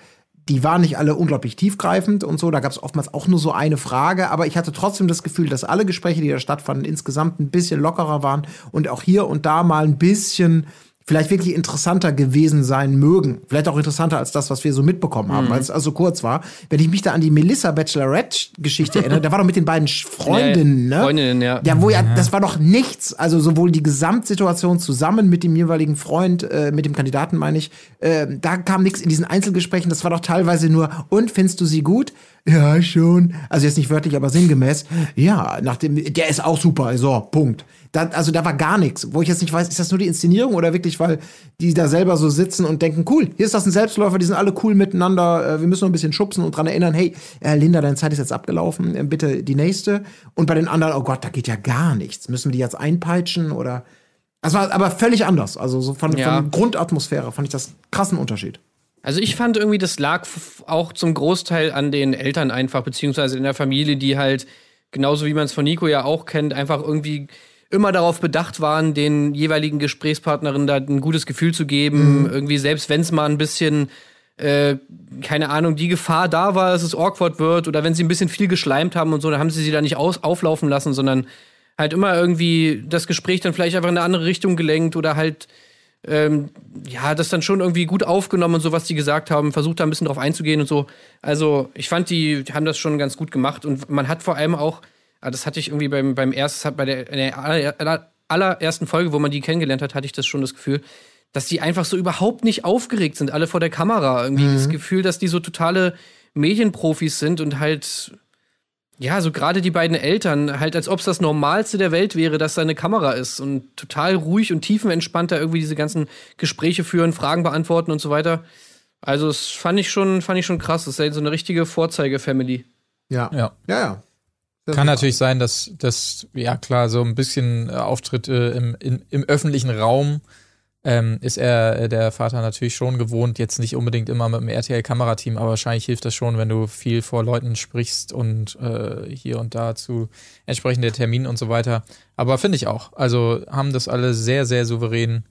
die waren nicht alle unglaublich tiefgreifend und so. Da gab es oftmals auch nur so eine Frage, aber ich hatte trotzdem das Gefühl, dass alle Gespräche, die da stattfanden, insgesamt ein bisschen lockerer waren und auch hier und da mal ein bisschen vielleicht wirklich interessanter gewesen sein mögen. Vielleicht auch interessanter als das, was wir so mitbekommen haben, weil es also kurz war. Wenn ich mich da an die Melissa Bachelorette-Geschichte erinnere, da war doch mit den beiden Freundinnen, ne? Freundinnen, ja. Ja, wo ja, das war doch nichts. Also sowohl die Gesamtsituation zusammen mit dem jeweiligen Freund, äh, mit dem Kandidaten meine ich, äh, da kam nichts in diesen Einzelgesprächen. Das war doch teilweise nur, und findest du sie gut? Ja, schon. Also jetzt nicht wörtlich, aber sinngemäß. Ja, nach dem, der ist auch super. So, Punkt. Da, also da war gar nichts. Wo ich jetzt nicht weiß, ist das nur die Inszenierung oder wirklich, weil die da selber so sitzen und denken, cool, hier ist das ein Selbstläufer, die sind alle cool miteinander. Äh, wir müssen noch ein bisschen schubsen und dran erinnern, hey, äh, Linda, deine Zeit ist jetzt abgelaufen, äh, bitte die nächste. Und bei den anderen, oh Gott, da geht ja gar nichts. Müssen wir die jetzt einpeitschen oder. Das war aber völlig anders. Also so von, Ja. von Grundatmosphäre fand ich das krassen Unterschied. Also ich fand irgendwie, das lag auch zum Großteil an den Eltern einfach, beziehungsweise in der Familie, die halt, genauso wie man es von Nico ja auch kennt, einfach irgendwie immer darauf bedacht waren, den jeweiligen Gesprächspartnerinnen da ein gutes Gefühl zu geben. Irgendwie, selbst wenn es mal ein bisschen, äh, keine Ahnung, die Gefahr da war, dass es awkward wird oder wenn sie ein bisschen viel geschleimt haben und so, dann haben sie sie da nicht aus auflaufen lassen, sondern halt immer irgendwie das Gespräch dann vielleicht einfach in eine andere Richtung gelenkt oder halt ähm, ja, das dann schon irgendwie gut aufgenommen und so, was die gesagt haben, versucht da ein bisschen drauf einzugehen und so. Also, ich fand, die haben das schon ganz gut gemacht und man hat vor allem auch, das hatte ich irgendwie beim, beim ersten, bei der, in der aller- aller- allerersten Folge, wo man die kennengelernt hat, hatte ich das schon das Gefühl, dass die einfach so überhaupt nicht aufgeregt sind, alle vor der Kamera. Irgendwie das Gefühl, dass die so totale Medienprofis sind und halt, ja, so gerade die beiden Eltern, halt als ob es das Normalste der Welt wäre, dass da eine Kamera ist und total ruhig und tiefenentspannt da irgendwie diese ganzen Gespräche führen, Fragen beantworten und so weiter. Also, das fand ich schon, fand ich schon krass. Das ist halt so eine richtige Vorzeige-Family. Ja. Ja. Ja, ja. Das Kann natürlich sein, dass das, ja klar, so ein bisschen äh, Auftritte im, in, im öffentlichen Raum ähm, ist er, äh, der Vater natürlich schon gewohnt, jetzt nicht unbedingt immer mit dem RTL-Kamerateam, aber wahrscheinlich hilft das schon, wenn du viel vor Leuten sprichst und äh, hier und da zu entsprechenden Terminen und so weiter. Aber finde ich auch. Also haben das alle sehr, sehr souverän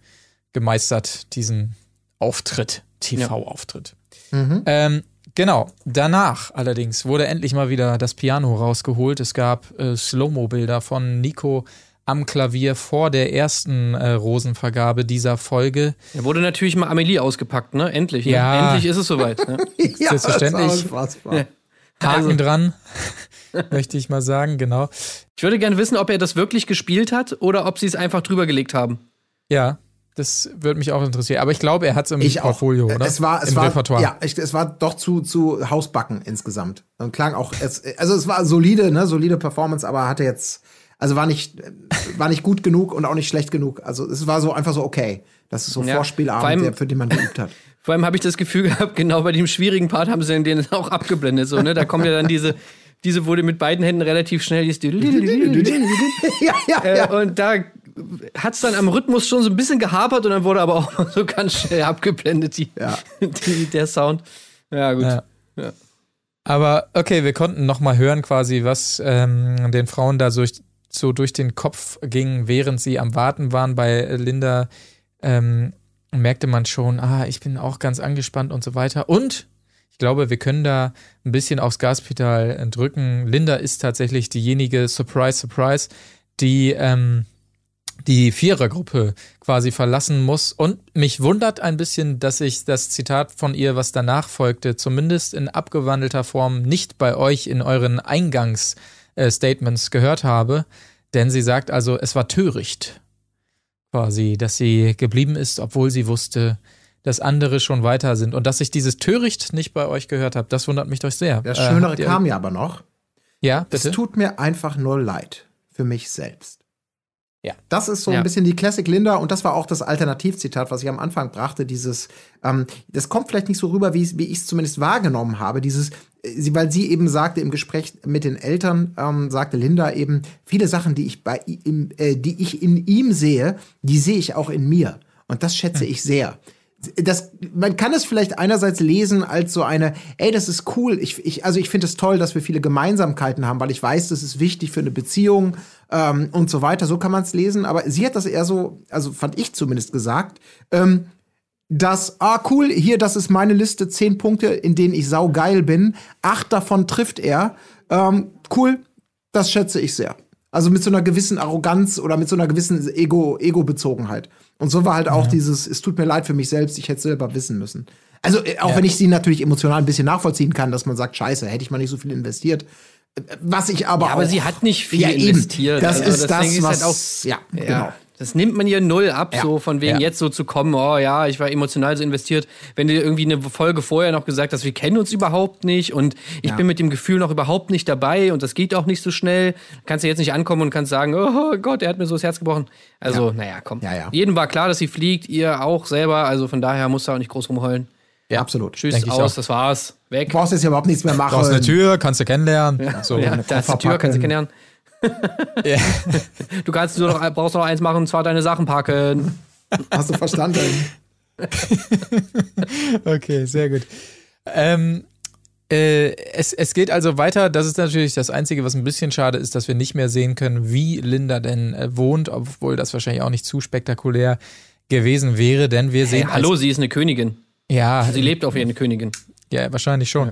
gemeistert, diesen Auftritt, TV-Auftritt. Mhm. Ähm, genau. Danach allerdings wurde endlich mal wieder das Piano rausgeholt. Es gab äh, Slow-Mo-Bilder von Nico am Klavier vor der ersten äh, Rosenvergabe dieser Folge. Da wurde natürlich mal Amelie ausgepackt, ne? Endlich. Ne? Ja. Endlich ist es soweit. Ne? ja, Selbstverständlich. Das ist unfassbar. Haken Also- dran, möchte ich mal sagen, genau. Ich würde gerne wissen, ob er das wirklich gespielt hat oder ob sie es einfach drüber gelegt haben. Ja, das würde mich auch interessieren. Aber ich glaube, er hat es im Ich auch. Portfolio, oder? Es war, es Im war, Repertoire. ja, ich, es war doch zu, zu Hausbacken insgesamt. Und klang auch, es, also es war solide, ne, solide Performance, aber hatte jetzt, also war nicht, war nicht gut genug und auch nicht schlecht genug. Also es war so einfach so okay. Das ist so Ja, Vorspielabend, vor allem- der, für den man geübt hat. Vor allem habe ich das Gefühl gehabt, genau bei dem schwierigen Part haben sie den auch abgeblendet. So, ne? Da kommt ja dann diese, diese wurde mit beiden Händen relativ schnell. Dieses ja, ja, äh, ja. und da hat es dann am Rhythmus schon so ein bisschen gehapert und dann wurde aber auch so ganz schnell abgeblendet, die, Ja. die, der Sound. Ja, gut. Ja. Ja. Aber okay, wir konnten noch mal hören quasi, was ähm, den Frauen da so, so durch den Kopf ging, während sie am Warten waren. Bei Linda ähm, merkte man schon, ah, ich bin auch ganz angespannt und so weiter. Und ich glaube, wir können da ein bisschen aufs Gaspedal drücken. Linda ist tatsächlich diejenige, surprise, surprise, die ähm, die Vierergruppe quasi verlassen muss. Und mich wundert ein bisschen, dass ich das Zitat von ihr, was danach folgte, zumindest in abgewandelter Form nicht bei euch in euren Eingangsstatements gehört habe. Denn sie sagt also, es war töricht, quasi, dass sie geblieben ist, obwohl sie wusste, dass andere schon weiter sind. Und dass ich dieses töricht nicht bei euch gehört habe, das wundert mich doch sehr. Das Äh, Schönere ihr- kam ja aber noch. Ja, Es bitte. tut mir einfach nur leid für mich selbst. Ja. Das ist so Ja. ein bisschen die Classic Linda und das war auch das Alternativzitat, was ich am Anfang brachte. Dieses, ähm, das kommt vielleicht nicht so rüber, wie, wie ich es zumindest wahrgenommen habe. Dieses, äh, sie, weil sie eben sagte im Gespräch mit den Eltern, ähm, sagte Linda eben viele Sachen, die ich bei ihm, äh, die ich in ihm sehe, die sehe ich auch in mir und das schätze ich sehr das, man kann es vielleicht einerseits lesen als so eine, ey, das ist cool. Ich, ich, also ich finde es toll, dass wir viele Gemeinsamkeiten haben, weil ich weiß, das ist wichtig für eine Beziehung ähm, und so weiter. So kann man es lesen. Aber sie hat das eher so, also fand ich zumindest gesagt, ähm, dass, ah, cool, hier, das ist meine Liste, zehn Punkte, in denen ich saugeil bin. Acht davon trifft er. Ähm, cool, das schätze ich sehr. Also mit so einer gewissen Arroganz oder mit so einer gewissen Ego, Ego-Bezogenheit. Und so war halt auch dieses, es tut mir leid für mich selbst, ich hätte selber wissen müssen. Also, äh, auch Ja. wenn ich sie natürlich emotional ein bisschen nachvollziehen kann, dass man sagt, scheiße, hätte ich mal nicht so viel investiert. Was ich aber Ja, aber auch, sie hat nicht viel ja, investiert. Das Also ist das, ist was, halt auch- ja, genau. Das nimmt man ihr null ab, so von wegen jetzt so zu kommen, oh ja, ich war emotional so investiert. Wenn du irgendwie eine Folge vorher noch gesagt hast, wir kennen uns überhaupt nicht und ich bin mit dem Gefühl noch überhaupt nicht dabei und das geht auch nicht so schnell, kannst du jetzt nicht ankommen und kannst sagen, oh Gott, er hat mir so das Herz gebrochen. Also, naja, komm. Jedem war klar, dass sie fliegt, ihr auch selber, also von daher musst du auch nicht groß rumheulen. Ja. Absolut. Tschüss, Denk ich aus, das war's. Weg. Du brauchst jetzt ja überhaupt nichts mehr machen. Draußen eine Tür, kannst du kennenlernen. So. ja, eine da ist Koffer Tür, kannst du kennenlernen. Ja. Du kannst nur noch, brauchst noch eins machen, und zwar deine Sachen packen. Hast du verstanden? Okay, sehr gut. Ähm, Äh, es, es geht also weiter. Das ist natürlich das Einzige, was ein bisschen schade ist, dass wir nicht mehr sehen können, wie Linda denn äh, wohnt, obwohl das wahrscheinlich auch nicht zu spektakulär gewesen wäre, denn wir Hey, sehen. hallo, als, sie ist eine Königin. Ja, Sie lebt auf wie eine Königin. ja, wahrscheinlich schon.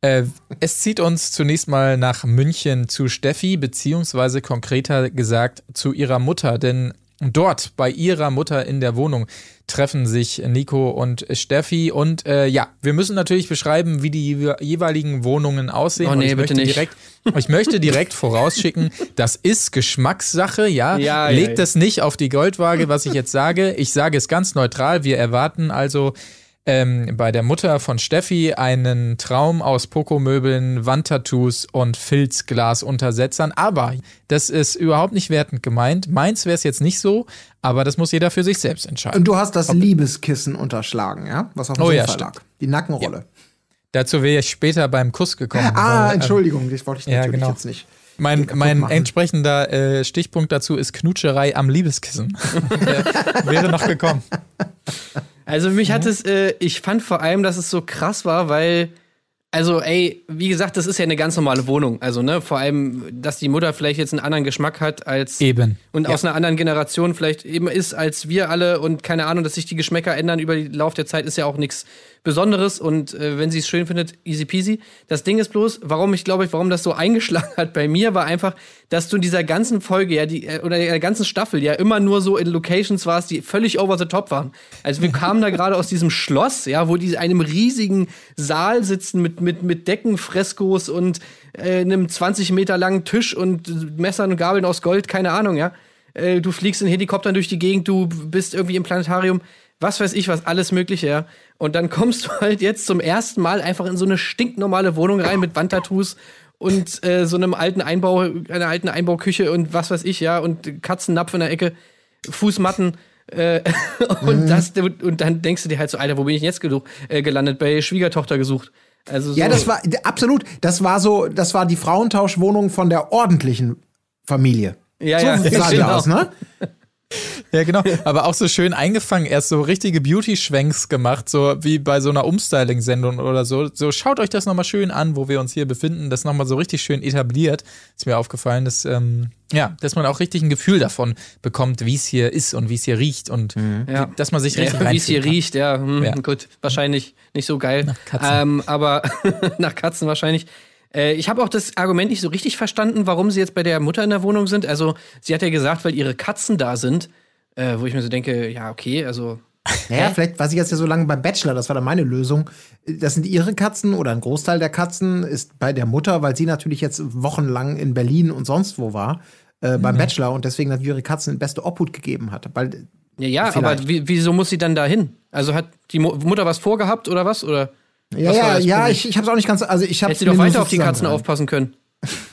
Äh, es zieht uns zunächst mal nach München zu Steffi, beziehungsweise konkreter gesagt zu ihrer Mutter, denn dort bei ihrer Mutter in der Wohnung treffen sich Nico und Steffi und äh, ja, wir müssen natürlich beschreiben, wie die jewe- jeweiligen Wohnungen aussehen. Oh nee, ich bitte möchte nicht. direkt, ich möchte direkt vorausschicken, das ist Geschmackssache, ja. Ja, ja, Legt ja. es nicht auf die Goldwaage, was ich jetzt sage. Ich sage es ganz neutral. Wir erwarten also ähm, bei der Mutter von Steffi einen Traum aus Pokomöbeln, Wandtattoos und Filzglasuntersetzern. Aber das ist überhaupt nicht wertend gemeint. Meins wäre es jetzt nicht so, aber das muss jeder für sich selbst entscheiden. Und du hast das Liebeskissen unterschlagen, ja? Was auf dem Oh ja, Sofa stimmt. lag. Die Nackenrolle. Dazu wäre ich später beim Kuss gekommen. Ah, weil, ähm, Entschuldigung, das wollte ich ja, natürlich genau. jetzt nicht. Mein, mein machen. entsprechender äh, Stichpunkt dazu ist Knutscherei am Liebeskissen. Wäre noch gekommen. Also mich Mhm. hat es, äh, ich fand vor allem, dass es so krass war, weil, also ey, wie gesagt, das ist ja eine ganz normale Wohnung. Also, ne, vor allem, dass die Mutter vielleicht jetzt einen anderen Geschmack hat als Eben. und aus einer anderen Generation vielleicht eben ist als wir alle und keine Ahnung, dass sich die Geschmäcker ändern über den Lauf der Zeit, ist ja auch nichts Besonderes und äh, wenn sie es schön findet, easy peasy. Das Ding ist bloß, warum ich glaube ich, warum das so eingeschlagen hat bei mir, war einfach, dass du in dieser ganzen Folge ja die äh, oder der ganzen Staffel ja immer nur so in Locations warst, die völlig over the top waren. Also wir kamen da gerade aus diesem Schloss, ja, wo die in einem riesigen Saal sitzen mit mit mit Deckenfreskos und äh, einem 20 Meter langen Tisch und Messern und Gabeln aus Gold, keine Ahnung, ja. Äh, du fliegst in Helikoptern durch die Gegend, du bist irgendwie im Planetarium, was weiß ich, was alles Mögliche, ja. Und dann kommst du halt jetzt zum ersten Mal einfach in so eine stinknormale Wohnung rein mit Wandtattoos und äh, so einem alten Einbau, einer alten Einbauküche und was weiß ich, ja, und Katzennapf in der Ecke, Fußmatten. Äh, und, das, und dann denkst du dir halt so, Alter, wo bin ich jetzt gedu- äh, gelandet? Bei Schwiegertochter gesucht. Also so, Ja, das war absolut. Das war so, das war die Frauentauschwohnung von der ordentlichen Familie. Ja, so ja, sah die genau. aus, ne? Ja, genau. Aber auch so schön eingefangen. Erst so richtige Beauty-Schwenks gemacht, so wie bei so einer Umstyling-Sendung oder so. So schaut euch das nochmal schön an, wo wir uns hier befinden. Das nochmal so richtig schön etabliert. Ist mir aufgefallen, dass, ähm, ja, dass man auch richtig ein Gefühl davon bekommt, wie es hier ist und wie es hier riecht und Ja. dass man sich richtig Ja, wie es hier kann. riecht, ja, hm, Ja. gut, wahrscheinlich nicht so geil. Nach Katzen. Ähm, aber nach Katzen wahrscheinlich. Äh, ich habe auch das Argument nicht so richtig verstanden, warum sie jetzt bei der Mutter in der Wohnung sind. Also, sie hat ja gesagt, weil ihre Katzen da sind, äh, wo ich mir so denke, ja, okay, also. Naja, vielleicht war sie jetzt ja so lange beim Bachelor, das war dann meine Lösung. Das sind ihre Katzen oder ein Großteil der Katzen ist bei der Mutter, weil sie natürlich jetzt wochenlang in Berlin und sonst wo war, äh, Mhm. beim Bachelor und deswegen natürlich ihre Katzen in beste Obhut gegeben hat. Weil, Ja, ja Vielleicht. aber wie, wieso muss sie dann da hin? Also hat die Mu Mutter was vorgehabt oder was? Oder ja, was ja, ja, ich, ich hab's auch nicht ganz, also ich hab's hätte sie doch weiter auf die Katzen zusammengereimt. aufpassen können?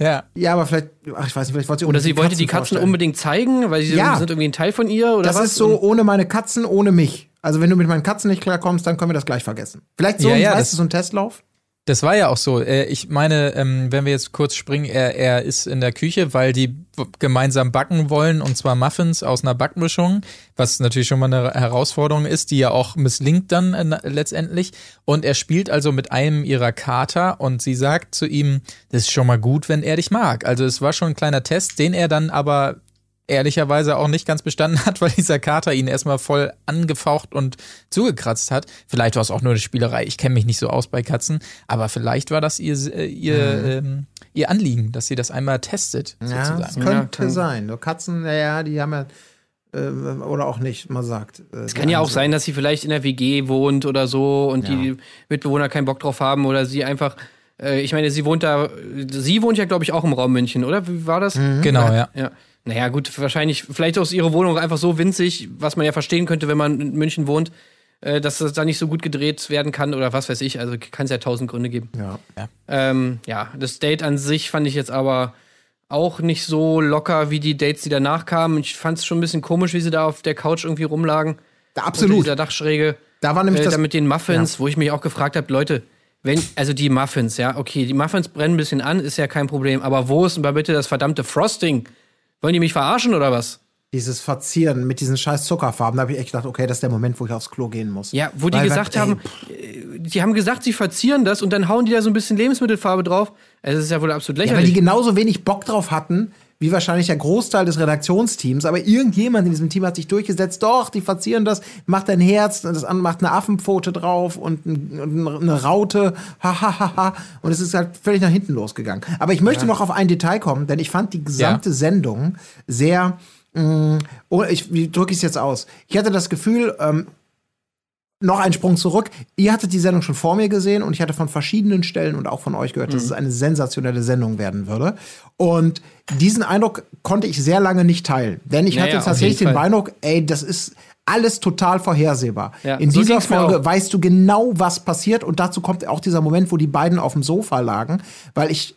Ja. Ja, aber vielleicht, ach, ich weiß nicht, vielleicht wollte sie Oder sie wollte die Katzen vorstellen. unbedingt zeigen, weil sie Ja. sind irgendwie ein Teil von ihr oder Das was? ist so, Und- ohne meine Katzen, ohne mich. Also wenn du mit meinen Katzen nicht klarkommst, dann können wir das gleich vergessen. Vielleicht so, Ja, ein- ja, weißt das- du, so ein Testlauf? Das war ja auch so. Äh, Ich meine, ähm, wenn wir jetzt kurz springen, er, er ist in der Küche, weil die gemeinsam backen wollen und zwar Muffins aus einer Backmischung, was natürlich schon mal eine Herausforderung ist, die ja auch misslingt dann äh, letztendlich. Und er spielt also mit einem ihrer Kater und sie sagt zu ihm, das ist schon mal gut, wenn er dich mag. Also es war schon ein kleiner Test, den er dann aber ehrlicherweise auch nicht ganz bestanden hat, weil dieser Kater ihn erstmal voll angefaucht und zugekratzt hat. Vielleicht war es auch nur eine Spielerei. Ich kenne mich nicht so aus bei Katzen, aber vielleicht war das ihr, äh, ihr, ähm, ihr Anliegen, dass sie das einmal testet, Ja, sozusagen. das könnte kann- sein. Nur Katzen, naja, die haben ja, äh, oder auch nicht, man sagt. Äh, Es kann ja auch sein, dass sie vielleicht in der WG wohnt oder so und die Mitbewohner keinen Bock drauf haben oder sie einfach. Äh, ich meine, sie wohnt da. Sie wohnt ja, glaube ich, auch im Raum München, oder? Wie war das? Genau, ja. Ja. Naja, gut, wahrscheinlich, vielleicht ist ihre Wohnung einfach so winzig, was man ja verstehen könnte, wenn man in München wohnt, äh, dass das da nicht so gut gedreht werden kann oder was weiß ich. Also kann es ja tausend Gründe geben. Ja. Ähm, ja, das Date an sich fand ich jetzt aber auch nicht so locker wie die Dates, die danach kamen. Ich fand es schon ein bisschen komisch, wie sie da auf der Couch irgendwie rumlagen. Da, Unter absolut. dieser Dachschräge. Da war nämlich äh, das. da mit den Muffins, wo ich mich auch gefragt habe, Leute, wenn, also die Muffins, ja, okay, die Muffins brennen ein bisschen an, ist ja kein Problem, aber wo ist denn mal bitte das verdammte Frosting? Wollen die mich verarschen oder was? Dieses Verzieren mit diesen scheiß Zuckerfarben, da habe ich echt gedacht, okay, das ist der Moment, wo ich aufs Klo gehen muss. Ja, wo die Weil, gesagt ey, haben, äh, die haben gesagt, sie verzieren das und dann hauen die da so ein bisschen Lebensmittelfarbe drauf. Es ist ja wohl absolut Ja, weil lächerlich. die genauso wenig Bock drauf hatten, wie wahrscheinlich der Großteil des Redaktionsteams. Aber irgendjemand in diesem Team hat sich durchgesetzt, doch, die verzieren das, macht ein Herz, das andere macht eine Affenpfote drauf und, ein, und eine Raute, ha, ha, ha, ha. Und es ist halt völlig nach hinten losgegangen. Aber ich möchte noch auf ein Detail kommen, denn ich fand die gesamte Sendung sehr, mh, oh, ich, wie drücke ich es jetzt aus? Ich hatte das Gefühl, ähm, noch einen Sprung zurück. Ihr hattet die Sendung schon vor mir gesehen und ich hatte von verschiedenen Stellen und auch von euch gehört, Mhm. dass es eine sensationelle Sendung werden würde. Und diesen Eindruck konnte ich sehr lange nicht teilen. Denn ich Naja, hatte tatsächlich den. Eindruck, ey, das ist alles total vorhersehbar. Ja, In so dieser Folge weißt du genau, was passiert. Und dazu kommt auch dieser Moment, wo die beiden auf dem Sofa lagen, weil ich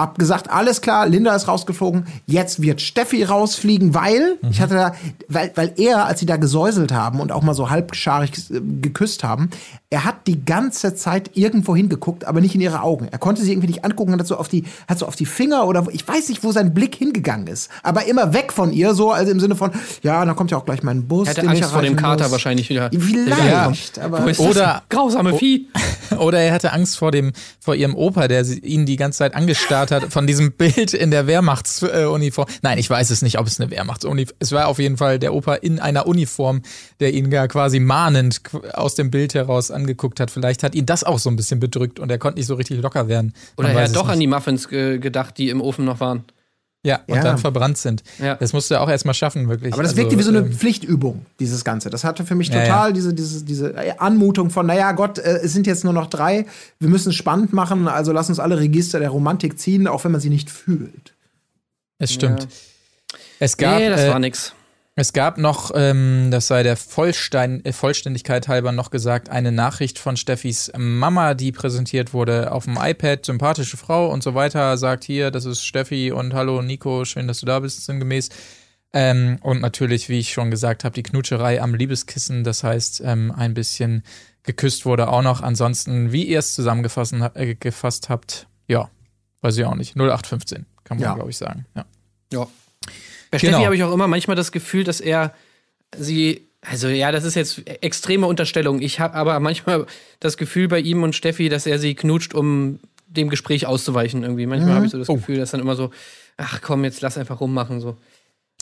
hab gesagt, alles klar, Linda ist rausgeflogen, jetzt wird Steffi rausfliegen, weil, Mhm. ich hatte da, weil, weil er, als sie da gesäuselt haben und auch mal so halbscharig äh, geküsst haben, er hat die ganze Zeit irgendwo hingeguckt, aber nicht in ihre Augen. Er konnte sie irgendwie nicht angucken, hat so auf die, hat so auf die Finger oder ich weiß nicht, wo sein Blick hingegangen ist, aber immer weg von ihr, so, also im Sinne von, ja, dann kommt ja auch gleich mein Bus. er hatte Angst vor dem Kater muss. wahrscheinlich wieder. Vielleicht, aber. Wo ist Oder- grausame Vieh. Oder er hatte Angst vor dem, vor ihrem Opa, der sie, ihn die ganze Zeit angestarrt hat, von diesem Bild in der Wehrmachtsuniform. Nein, ich weiß es nicht, ob es eine Wehrmachtsuniform Es war auf jeden Fall der Opa in einer Uniform, der ihn gar quasi mahnend aus dem Bild heraus angeguckt hat. Vielleicht hat ihn das auch so ein bisschen bedrückt und er konnte nicht so richtig locker werden. Oder er hat doch nicht. an die Muffins ge gedacht, die im Ofen noch waren. Ja, und Ja. dann verbrannt sind. Ja. Das musst du ja auch erstmal schaffen, wirklich. Aber das Also, wirkte wie so eine ähm, Pflichtübung, dieses Ganze. Das hatte für mich Ja, total ja. Diese, diese, diese Anmutung von, naja, Gott, äh, es sind jetzt nur noch drei, wir müssen es spannend machen, also lass uns alle Register der Romantik ziehen, auch wenn man sie nicht fühlt. Es stimmt. Ja. Es gab, nee, das äh, war nix. Es gab noch, ähm, das sei der Vollstein, äh, Vollständigkeit halber noch gesagt, eine Nachricht von Steffis Mama, die präsentiert wurde auf dem iPad, sympathische Frau und so weiter, sagt hier, das ist Steffi und hallo Nico, schön, dass du da bist, sinngemäß. Ähm, und natürlich, wie ich schon gesagt habe, die Knutscherei am Liebeskissen, das heißt, ähm, ein bisschen geküsst wurde auch noch. Ansonsten, wie ihr es zusammengefasst äh, gefasst habt, ja, weiß ich auch nicht. 0815, kann man, Ja. glaube ich, sagen. Ja. Ja. Bei Genau. Steffi habe ich auch immer manchmal das Gefühl, dass er sie, also ja, das ist jetzt extreme Unterstellung. Ich habe aber manchmal das Gefühl bei ihm und Steffi, dass er sie knutscht, um dem Gespräch auszuweichen irgendwie. Manchmal habe ich so das Oh. Gefühl, dass dann immer so, ach komm, jetzt lass einfach rummachen so.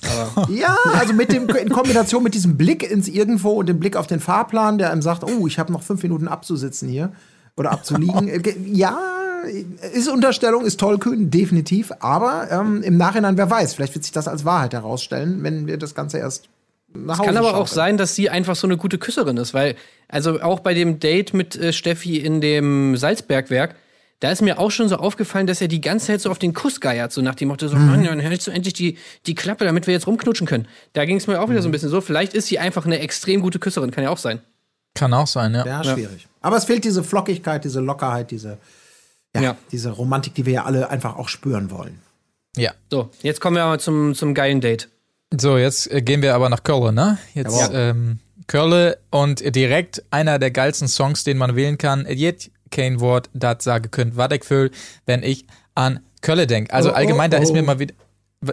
Aber Ja, also mit dem, in Kombination mit diesem Blick ins Irgendwo und dem Blick auf den Fahrplan, der einem sagt, oh, ich habe noch fünf Minuten abzusitzen hier oder abzuliegen. Ge- ja, ist Unterstellung, ist tollkühn, definitiv. Aber ähm, im Nachhinein, wer weiß, vielleicht wird sich das als Wahrheit herausstellen, wenn wir das Ganze erst nach Hause Kann aber auch sein, dass sie einfach so eine gute Küsserin ist, weil, also auch bei dem Date mit äh, Steffi in dem Salzbergwerk, da ist mir auch schon so aufgefallen, dass er die ganze Zeit so auf den Kuss geiert, so nach dem Motto, so, Mann, dann hältst du endlich die, die Klappe, damit wir jetzt rumknutschen können. Da ging es mir auch wieder so ein bisschen so. Vielleicht ist sie einfach eine extrem gute Küsserin, kann ja auch sein. Kann auch sein, ja. Ja, schwierig. Aber es fehlt diese Flockigkeit, diese Lockerheit, diese, ja, Ja. diese Romantik, die wir ja alle einfach auch spüren wollen. ja. So, jetzt kommen wir mal zum, zum geilen Date. So, jetzt äh, gehen wir aber nach Köln, ne? Jetzt Jawohl. ähm, Köln und direkt einer der geilsten Songs, den man wählen kann. Jet kein Wort, das sage könnt, was ich fühl, wenn ich an Köln denk. Also Oh, oh, allgemein, da ist oh. mir mal wieder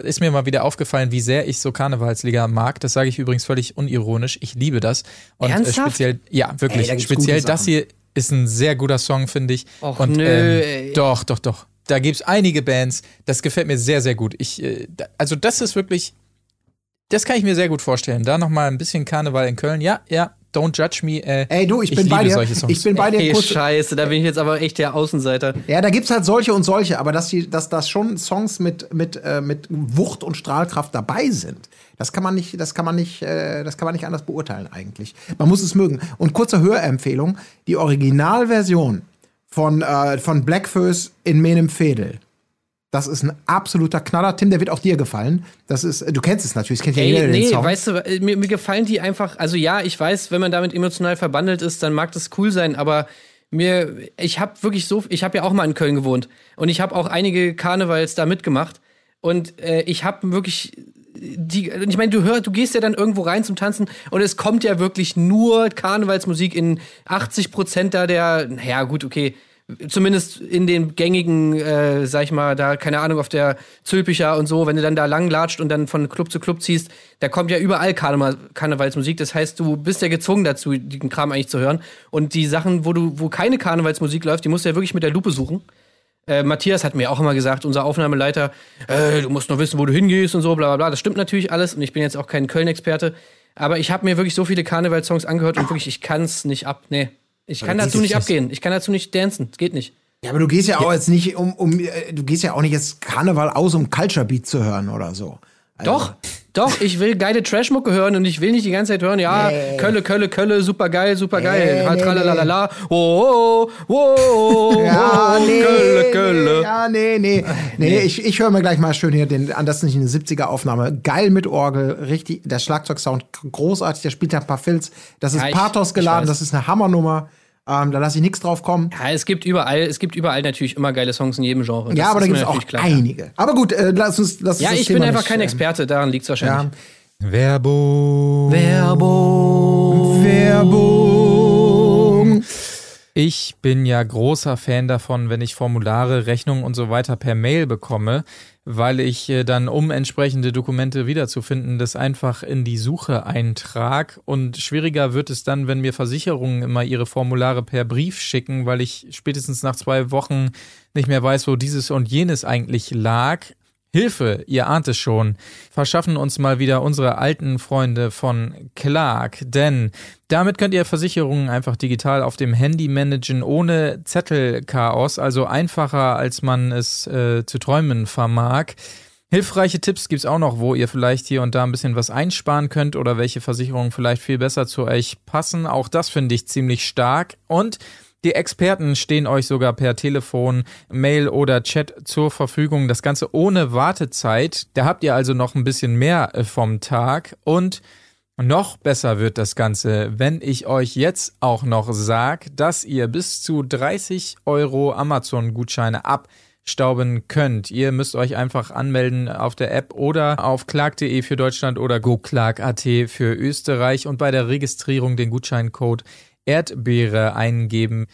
ist mir mal wieder aufgefallen, wie sehr ich so Karnevalsliga mag. Das sage ich übrigens völlig unironisch. Ich liebe das. Und äh, Ernsthaft? speziell, ja, wirklich. Ey, da speziell das hier ist ein sehr guter Song, finde ich. Och, und, nö, ähm, ey. Doch, doch, doch. Da gibt's einige Bands, das gefällt mir sehr, sehr gut. Ich, äh, da, also das ist wirklich, das kann ich mir sehr gut vorstellen. Da noch mal ein bisschen Karneval in Köln. Ja, ja, Don't Judge Me. Äh, Ey, du, ich, ich bin bei dir. solche Songs. Ich bin bei dir. Ey, scheiße, da bin ich jetzt aber echt der Außenseiter. Ja, da gibt's halt solche und solche, aber dass, die, dass das schon Songs mit, mit, äh, mit Wucht und Strahlkraft dabei sind, das kann man nicht, das kann man nicht, äh, das kann man nicht anders beurteilen eigentlich. Man muss es mögen. Und kurze Hörempfehlung: Die Originalversion von, äh, von Blackfoes in Menem Fedel. Das ist ein absoluter Knaller. Tim, der wird auch dir gefallen. Das ist, du kennst es natürlich, kennt ja jeder Ey, den nee, Song. weißt du, äh, mir, mir gefallen die einfach, also ja, ich weiß, wenn man damit emotional verbandelt ist, dann mag das cool sein, aber mir, ich habe wirklich so, ich habe ja auch mal in Köln gewohnt und ich habe auch einige Karnevals da mitgemacht und äh, ich habe wirklich die, ich meine, du hörst, du gehst ja dann irgendwo rein zum Tanzen und es kommt ja wirklich nur Karnevalsmusik in 80 Prozent da der, naja, gut, okay, Zumindest in den gängigen, äh, sag ich mal, da, keine Ahnung, auf der Zülpicher und so, wenn du dann da lang latscht und dann von Club zu Club ziehst, da kommt ja überall Karneval Karnevalsmusik. Das heißt, du bist ja gezwungen dazu, den Kram eigentlich zu hören. Und die Sachen, wo du, wo keine Karnevalsmusik läuft, die musst du ja wirklich mit der Lupe suchen. Äh, Matthias hat mir auch immer gesagt, unser Aufnahmeleiter, äh, du musst noch wissen, wo du hingehst und so, bla bla bla. Das stimmt natürlich alles und ich bin jetzt auch kein Köln-Experte. Aber ich habe mir wirklich so viele Karnevalssongs angehört und wirklich, ich kann es nicht ab. Nee. Ich kann Aber dazu nicht. abgehen. Ich kann dazu nicht dancen. Es geht nicht. Ja, aber du gehst ja auch jetzt nicht um, um, äh, du gehst ja auch nicht jetzt Karneval aus, um Culture Beat zu hören oder so. Also, Doch, doch, ich will geile Trashmucke hören und ich will nicht die ganze Zeit hören, ja, Nee. Kölle, Kölle, Kölle, super geil, super geil, Nee, halt nee, tralalala, oh, oh, oh, Ja, oh, nee, Kölle, Kölle. Ja, nee, nee. Nee, ich, ich höre mir gleich mal schön hier den, an das ist nicht eine 70er Aufnahme. Geil mit Orgel, richtig, der Schlagzeugsound großartig, der spielt da ein paar Filz. Das ist Ja, Pathos geladen, das ist eine Hammernummer. Ähm, da lasse ich nichts drauf kommen. Ja, es gibt überall, es gibt überall natürlich immer geile Songs in jedem Genre. Ja, Das aber da gibt es auch klar. einige. Aber gut, äh, lass uns, lass uns Ja, das ich Thema bin einfach nicht, kein äh, Experte, daran liegt es wahrscheinlich. Ja. Werbung. Werbung. Werbung. Ich bin ja großer Fan davon, wenn ich Formulare, Rechnungen und so weiter per Mail bekomme, weil ich äh, dann, um entsprechende Dokumente wiederzufinden, das einfach in die Suche eintrag. Und schwieriger wird es dann, wenn mir Versicherungen immer ihre Formulare per Brief schicken, weil ich spätestens nach zwei Wochen nicht mehr weiß, wo dieses und jenes eigentlich lag. Hilfe, ihr ahnt es schon. Verschaffen uns mal wieder unsere alten Freunde von Clark, denn damit könnt ihr Versicherungen einfach digital auf dem Handy managen, ohne Zettelchaos, also einfacher, als man es äh, zu träumen vermag. Hilfreiche Tipps gibt's auch noch, wo ihr vielleicht hier und da ein bisschen was einsparen könnt oder welche Versicherungen vielleicht viel besser zu euch passen. Auch das finde ich ziemlich stark. Und die Experten stehen euch sogar per Telefon, Mail oder Chat zur Verfügung. Das Ganze ohne Wartezeit. Da habt ihr also noch ein bisschen mehr äh, vom Tag. Und noch besser wird das Ganze, wenn ich euch jetzt auch noch sage, dass ihr bis zu 30 Euro Amazon-Gutscheine abstauben könnt. Ihr müsst euch einfach anmelden auf der App oder auf clark.de für Deutschland oder goclark.at für Österreich und bei der Registrierung den Gutscheincode Erdbeere eingeben.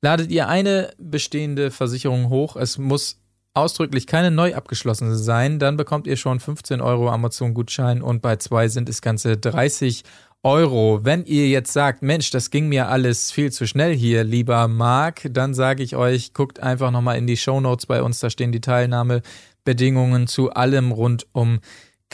Ladet ihr eine bestehende Versicherung hoch, es muss ausdrücklich keine neu abgeschlossene sein, dann bekommt ihr schon 15 Euro Amazon-Gutschein und bei zwei sind es ganze 30 Euro. Wenn ihr jetzt sagt, Mensch, das ging mir alles viel zu schnell hier, lieber Marc, dann sage ich euch, guckt einfach nochmal in die Shownotes bei uns, da stehen die Teilnahmebedingungen zu allem rund um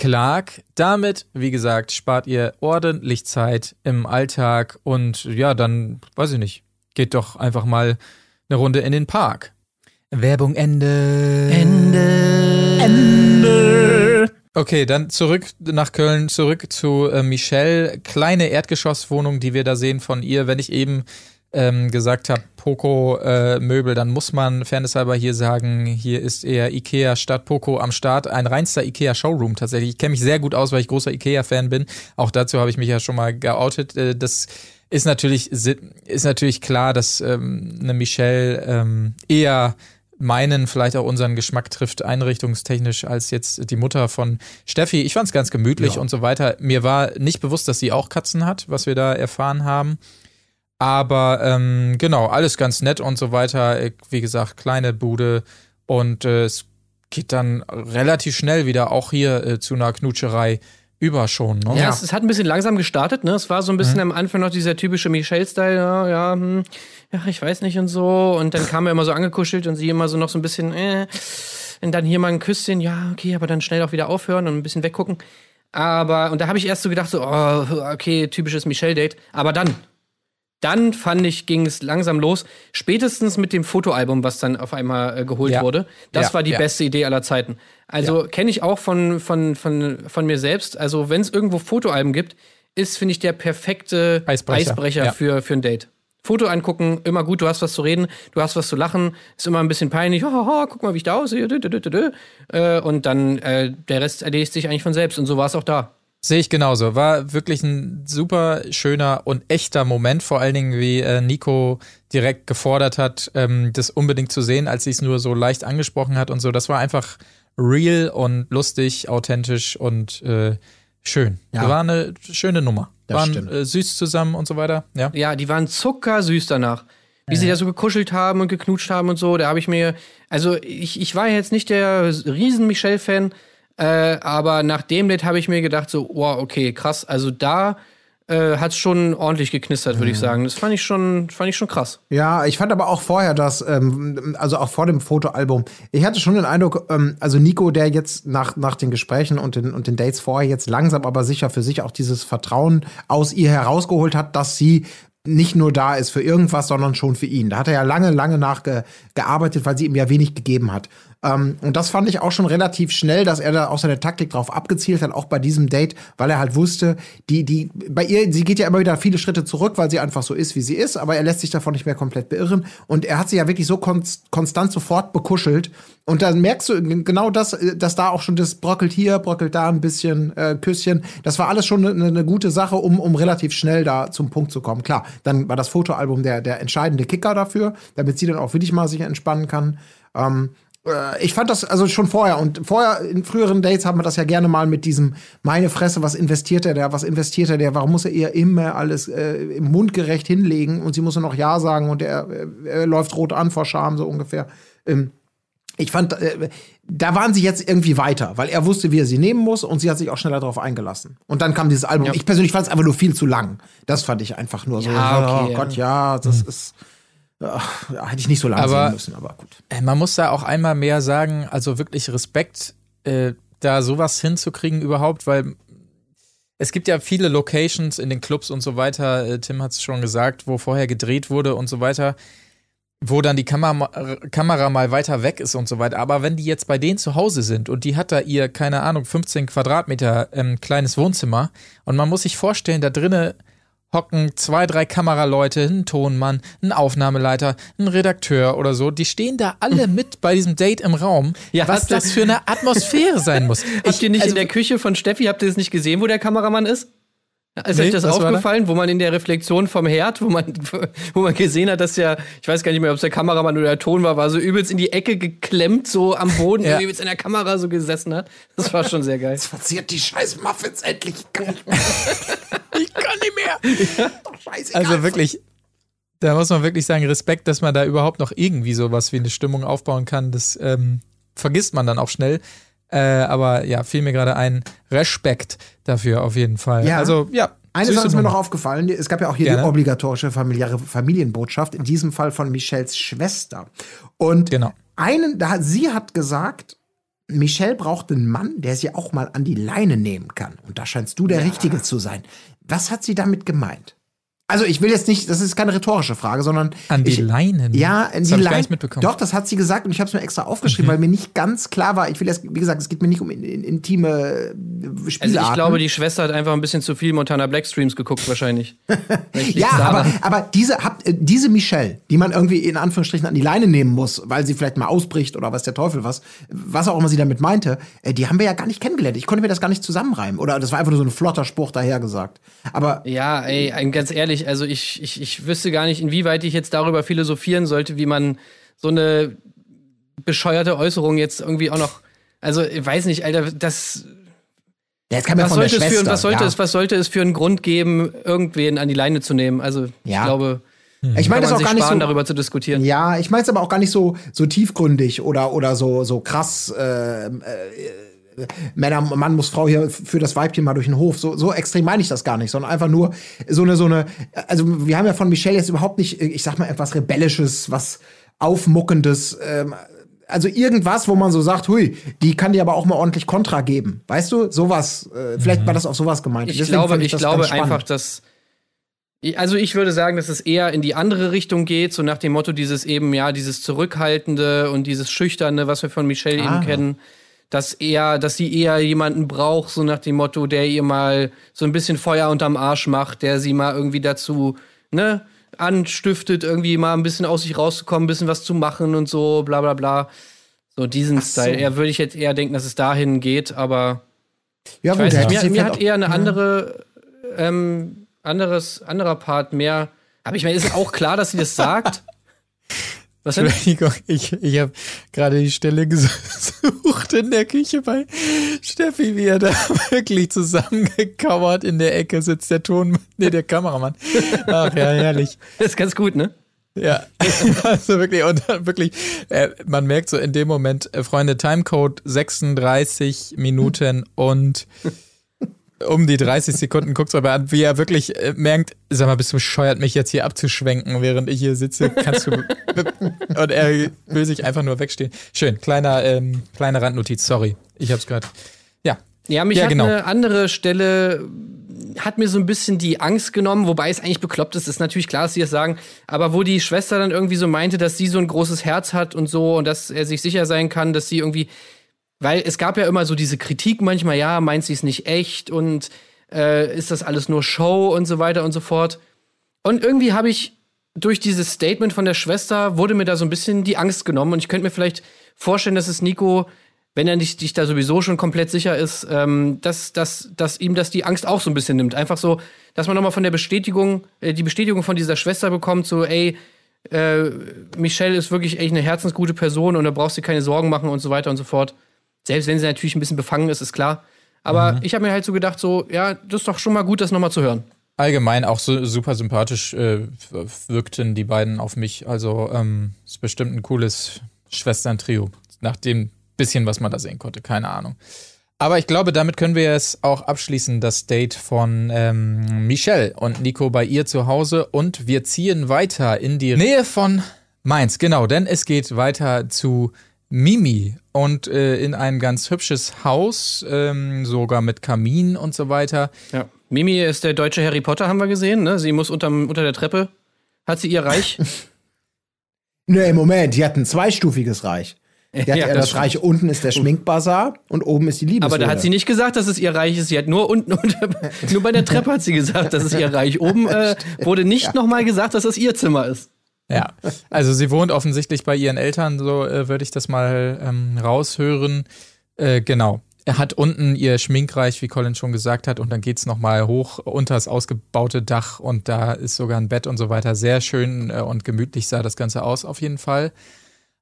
Clark. Damit, wie gesagt, spart ihr ordentlich Zeit im Alltag und ja, dann, weiß ich nicht, geht doch einfach mal eine Runde in den Park. Werbung Ende. Ende. Ende. Okay, dann zurück nach Köln, zurück zu äh, Michelle. Kleine Erdgeschosswohnung, die wir da sehen von ihr. Wenn ich eben ähm, gesagt habe, Poco äh, Möbel, dann muss man fairnesshalber hier sagen, hier ist eher Ikea statt Poco am Start. Ein reinster Ikea Showroom tatsächlich. Ich kenne mich sehr gut aus, weil ich großer Ikea-Fan bin. Auch dazu habe ich mich ja schon mal geoutet. Äh, das ist natürlich, ist natürlich klar, dass ähm, eine Michelle ähm, eher meinen, vielleicht auch unseren Geschmack trifft, einrichtungstechnisch, als jetzt die Mutter von Steffi. Ich fand es ganz gemütlich Ja. und so weiter. Mir war nicht bewusst, dass sie auch Katzen hat, was wir da erfahren haben. Aber ähm, genau, alles ganz nett und so weiter. Wie gesagt, kleine Bude und äh, es geht dann relativ schnell wieder auch hier äh, zu einer Knutscherei über schon. Ne? Ja, es, es hat ein bisschen langsam gestartet, ne? Es war so ein bisschen am Anfang noch dieser typische Michelle-Style, ja, ja, hm, ja, ich weiß nicht und so. Und dann kam er immer so angekuschelt und sie immer so noch so ein bisschen, äh, und dann hier mal ein Küsschen, ja, okay, aber dann schnell auch wieder aufhören und ein bisschen weggucken. Aber, und da habe ich erst so gedacht, so, oh, okay, typisches Michelle-Date. Aber dann, dann fand ich, ging es langsam los. Spätestens mit dem Fotoalbum, was dann auf einmal äh, geholt Ja. wurde. Das Ja, war die ja. beste Idee aller Zeiten. Also kenne ich auch von, von, von, von mir selbst. Also, wenn es irgendwo Fotoalben gibt, ist, finde ich, der perfekte Eisbrecher. Eisbrecher, für, für ein Date. Foto angucken, immer gut, du hast was zu reden, du hast was zu lachen, ist immer ein bisschen peinlich, haha, guck mal, wie ich da aussehe. Äh, und dann äh, der Rest erledigt sich eigentlich von selbst und so war es auch da. Sehe ich genauso. War wirklich ein super schöner und echter Moment, vor allen Dingen, wie äh, Nico direkt gefordert hat, ähm, das unbedingt zu sehen, als sie es nur so leicht angesprochen hat und so. Das war einfach real und lustig, authentisch und äh, schön. Ja. War eine schöne Nummer. Das Waren stimmt. äh, süß zusammen und so weiter. Ja. Ja, die waren zuckersüß danach. wie sie da so gekuschelt haben und geknutscht haben und so. Da habe ich mir, also ich, ich war jetzt nicht der riesen Michelle-Fan, äh, aber nach dem Date habe ich mir gedacht, so, wow, okay, krass. Also da äh, hat es schon ordentlich geknistert, würde ich sagen. Das fand ich schon, fand ich schon krass. Ja, ich fand aber auch vorher das, ähm, also auch vor dem Fotoalbum, ich hatte schon den Eindruck, ähm, also Nico, der jetzt nach, nach den Gesprächen und den, und den Dates vorher jetzt langsam aber sicher für sich auch dieses Vertrauen aus ihr herausgeholt hat, dass sie nicht nur da ist für irgendwas, sondern schon für ihn. Da hat er ja lange, lange nachgearbeitet, weil sie ihm ja wenig gegeben hat. Ähm, und das fand ich auch schon relativ schnell, dass er da auch seine Taktik drauf abgezielt hat, auch bei diesem Date, weil er halt wusste, die, die, bei ihr, sie geht ja immer wieder viele Schritte zurück, weil sie einfach so ist, wie sie ist, aber er lässt sich davon nicht mehr komplett beirren. Und er hat sie ja wirklich so konst konstant sofort bekuschelt. Und dann merkst du genau das, äh, dass da auch schon das brockelt hier, brockelt da ein bisschen, äh, Küsschen. Das war alles schon eine, eine gute Sache, um, um relativ schnell da zum Punkt zu kommen. Klar, dann war das Fotoalbum der, der entscheidende Kicker dafür, damit sie dann auch wirklich mal sich entspannen kann. Ähm, äh, ich fand das also schon vorher und vorher in früheren Dates haben wir das ja gerne mal mit diesem meine Fresse, was investiert er der, was investiert er der, warum muss er ihr immer alles äh, im mundgerecht hinlegen und sie muss nur noch ja sagen und er, er läuft rot an vor Scham so ungefähr. Ähm, ich fand, äh, da waren sie jetzt irgendwie weiter, weil er wusste, wie er sie nehmen muss und sie hat sich auch schneller darauf eingelassen. Und dann kam dieses Album. Ja. Ich persönlich fand es einfach nur viel zu lang. Das fand ich einfach nur so. Ja, okay, oh Gott, ja, das ist. Ach, hätte ich nicht so lange Aber- sehen müssen, aber gut. Äh, Man muss da auch einmal mehr sagen, also wirklich Respekt, äh, da sowas hinzukriegen überhaupt, weil es gibt ja viele Locations in den Clubs und so weiter, äh, Tim hat es schon gesagt, wo vorher gedreht wurde und so weiter, wo dann die Kamera, Kamera mal weiter weg ist und so weiter. Aber wenn die jetzt bei denen zu Hause sind und die hat da ihr, keine Ahnung, 15 Quadratmeter ähm, kleines Wohnzimmer und man muss sich vorstellen, da drinnen hocken zwei, drei Kameraleute, ein Tonmann, ein Aufnahmeleiter, ein Redakteur oder so. Die stehen da alle mit bei diesem Date im Raum. Ja, was habt das für eine Atmosphäre sein muss. Habt ihr nicht also, in der Küche von Steffi, habt ihr das nicht gesehen, wo der Kameramann ist? Ist Nee, euch das was war da? aufgefallen, wo man in der Reflexion vom Herd, wo man, wo man gesehen hat, dass der, ich weiß gar nicht mehr, ob es der Kameramann oder der Ton war, war so übelst in die Ecke geklemmt, so am Boden, Ja. übelst in der Kamera so gesessen hat. Das war schon sehr geil. Jetzt verziert die scheiß Muffins endlich. Ich kann nicht mehr. ich kann nicht mehr. Doch scheißegal. Also wirklich, da muss man wirklich sagen, Respekt, dass man da überhaupt noch irgendwie sowas wie eine Stimmung aufbauen kann. Das ähm, vergisst man dann auch schnell. Äh, aber ja, fiel mir gerade ein. Respekt dafür auf jeden Fall. Ja. Also, ja. Eine süße Sache ist mir noch aufgefallen. Es gab ja auch hier Gerne. die obligatorische familiäre Familienbotschaft, in diesem Fall von Michelles Schwester. Und Genau. einen, da, sie hat gesagt, Michelle braucht einen Mann, der sie auch mal an die Leine nehmen kann. Und da scheinst du der Richtige zu sein. Was hat sie damit gemeint? Also ich will jetzt nicht, das ist keine rhetorische Frage, sondon An die ich, Ja, an Leinen. das die hab Leinen. nicht mitbekommen. Mhm. Doch, das hat sie gesagt und ich habe es mir extra aufgeschrieben, weil mir nicht ganz klar war. Ich will jetzt, wie gesagt, es geht mir nicht um in, in, intime äh, Also ich glaube, die Schwester hat einfach ein bisschen zu viel Montana Black Streams geguckt, wahrscheinlich. Ja, aber, aber diese, habt, äh, diese Michelle, die man irgendwie in Anführungsstrichen an die Leine nehmen muss, weil sie vielleicht mal ausbricht oder was der Teufel was, was auch immer sie damit meinte, äh, die haben wir ja gar nicht kennengelernt. Ich konnte mir das gar nicht zusammenreimen. Oder das war einfach nur so ein flotter Spruch dahergesagt. Aber Ja, ey, ein- ganz ehrlich, also ich, ich, ich wüsste gar nicht, inwieweit ich jetzt darüber philosophieren sollte, wie man so eine bescheuerte Äußerung jetzt irgendwie auch noch. Also, ich weiß nicht, Alter, das. ja, jetzt kam ja Was von der sollte, es Schwester. für, was, sollte ja. es, was sollte es für einen Grund geben, irgendwen an die Leine zu nehmen? Also, ich Ja. glaube, ich kann meine das auch gar nicht sparen, so. darüber zu diskutieren. Ja, ich meine es aber auch gar nicht so, so tiefgründig oder, oder so, so krass. Äh, äh, Männer, Mann muss Frau hier für das Weibchen mal durch den Hof. So, so extrem meine ich das gar nicht, sondern einfach nur so eine, so eine. Also, wir haben ja von Michelle jetzt überhaupt nicht, ich sag mal, etwas Rebellisches, was Aufmuckendes. Ähm, also irgendwas, wo man so sagt, hui, die kann dir aber auch mal ordentlich Kontra geben. Weißt du? Sowas. Äh, vielleicht war das auch sowas gemeint. Ich Deswegen glaube, ich das glaube einfach, dass. Also ich würde sagen, dass es eher in die andere Richtung geht, so nach dem Motto dieses eben, ja, dieses Zurückhaltende und dieses Schüchterne, was wir von Michelle Ah. eben kennen, dass eher, dass sie eher jemanden braucht, so nach dem Motto, der ihr mal so ein bisschen Feuer unterm Arsch macht, der sie mal irgendwie dazu, ne, anstiftet, irgendwie mal ein bisschen aus sich rauszukommen, ein bisschen was zu machen und so, bla bla bla. So diesen so. Style. Eher würde ich jetzt eher denken, dass es dahin geht, aber ja, da nicht, mir, mir vielleicht hat eher eine andere, ähm, anderes, anderer Part mehr. Aber ich meine, ist auch klar, dass sie das sagt. Was denn? Entschuldigung, ich, ich habe gerade die Stelle gesucht in der Küche bei Steffi, wie er da wirklich zusammengekauert in der Ecke sitzt, der Ton, nee, der Kameramann. Ach ja, herrlich. Das ist ganz gut, ne? Ja, also wirklich, und dann wirklich, äh, man merkt so in dem Moment, äh, Freunde, Timecode 36 Minuten und um die 30 Sekunden guckt aber an, wie er wirklich äh, merkt, sag mal, bist du bescheuert, mich jetzt hier abzuschwenken, während ich hier sitze, kannst du, und er will sich einfach nur wegstehen. Schön, kleiner, ähm, kleine Randnotiz, sorry, ich hab's gerade, ja. Ja, mich Ja, hat genau. eine andere Stelle, hat mir so ein bisschen die Angst genommen, wobei es eigentlich bekloppt ist, ist natürlich klar, dass sie das sagen, aber wo die Schwester dann irgendwie so meinte, dass sie so ein großes Herz hat und so und dass er sich sicher sein kann, dass sie irgendwie, weil es gab ja immer so diese Kritik manchmal, ja, meint sie es nicht echt und äh, ist das alles nur Show und so weiter und so fort. Und irgendwie habe ich durch dieses Statement von der Schwester wurde mir da so ein bisschen die Angst genommen und ich könnte mir vielleicht vorstellen, dass es Nico, wenn er nicht sich da sowieso schon komplett sicher ist, ähm, dass, dass, dass ihm das die Angst auch so ein bisschen nimmt. Einfach so, dass man nochmal von der Bestätigung, äh, die Bestätigung von dieser Schwester bekommt, so, ey, äh, Michelle ist wirklich echt eine herzensgute Person und da brauchst du keine Sorgen machen und so weiter und so fort. Selbst wenn sie natürlich ein bisschen befangen ist, ist klar. Aber ich habe mir halt so gedacht, so, ja, das ist doch schon mal gut, das nochmal zu hören. Allgemein auch so super sympathisch äh, wirkten die beiden auf mich. Also ähm, ist bestimmt ein cooles Schwestern-Trio. Nach dem bisschen, was man da sehen konnte, keine Ahnung. Aber ich glaube, damit können wir es auch abschließen, das Date von ähm, Michelle und Nico bei ihr zu Hause. Und wir ziehen weiter in die Nähe von Mainz, genau, denn es geht weiter zu Mimi und äh, in ein ganz hübsches Haus, ähm, sogar mit Kamin und so weiter. Ja. Mimi ist der deutsche Harry Potter, haben wir gesehen, ne? Sie muss unterm, unter der Treppe. Hat sie ihr Reich? Nee, Moment, die hat ein zweistufiges Reich. Die hat Ja, ja, das das, stimmt. Reich, unten ist der Schminkbazar und oben ist die Liebeshöhle. Aber da hat sie nicht gesagt, dass es ihr Reich ist. Sie hat nur unten, unter, nur bei der Treppe hat sie gesagt, dass es ihr Reich. Oben äh, wurde nicht noch nochmal gesagt, dass es ihr Zimmer ist. Ja, also sie wohnt offensichtlich bei ihren Eltern, so äh, würde ich das mal ähm, raushören. Äh, genau. Er hat unten ihr Schminkreich, wie Colin schon gesagt hat, und dann geht's noch mal hoch unter das ausgebaute Dach und da ist sogar ein Bett und so weiter. Sehr schön äh, und gemütlich sah das Ganze aus, auf jeden Fall.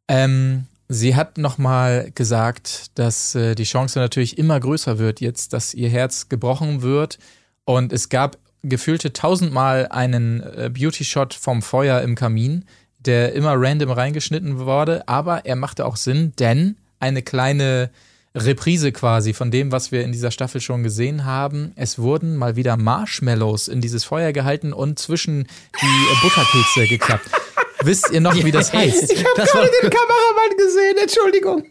Ähm, sie hat noch mal gesagt, dass äh, die Chance natürlich immer größer wird jetzt, dass ihr Herz gebrochen wird. Und es gab gefühlte tausendmal einen äh, Beauty-Shot vom Feuer im Kamin, der immer random reingeschnitten wurde, aber er machte auch Sinn, denn eine kleine Reprise quasi von dem, was wir in dieser Staffel schon gesehen haben. Es wurden mal wieder Marshmallows in dieses Feuer gehalten und zwischen die äh, Butterkekse geklappt. Wisst ihr noch, wie das heißt? Ich habe gerade den Kameramann gesehen, Entschuldigung.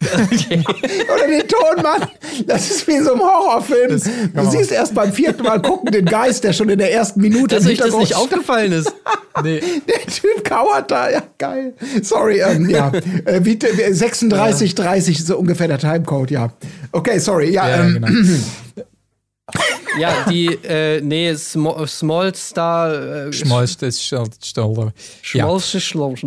Oder den Tonmann. Das ist wie in so einem Horrorfilm. Du siehst erst beim vierten Mal gucken den Geist, der schon in der ersten Minute Dass euch das nicht aufgefallen ist. Nee, Der Typ kauert da, ja, geil. Sorry, ähm, ja. Äh, wie, wie- 36, 30 ist so ungefähr der Timecode, ja. Okay, sorry, ja. ja, ähm, genau. Ja, die, äh, nee, Small, Small Star. Äh, Schmolz, das Stoller. Ja, Schmolz, Schmolz.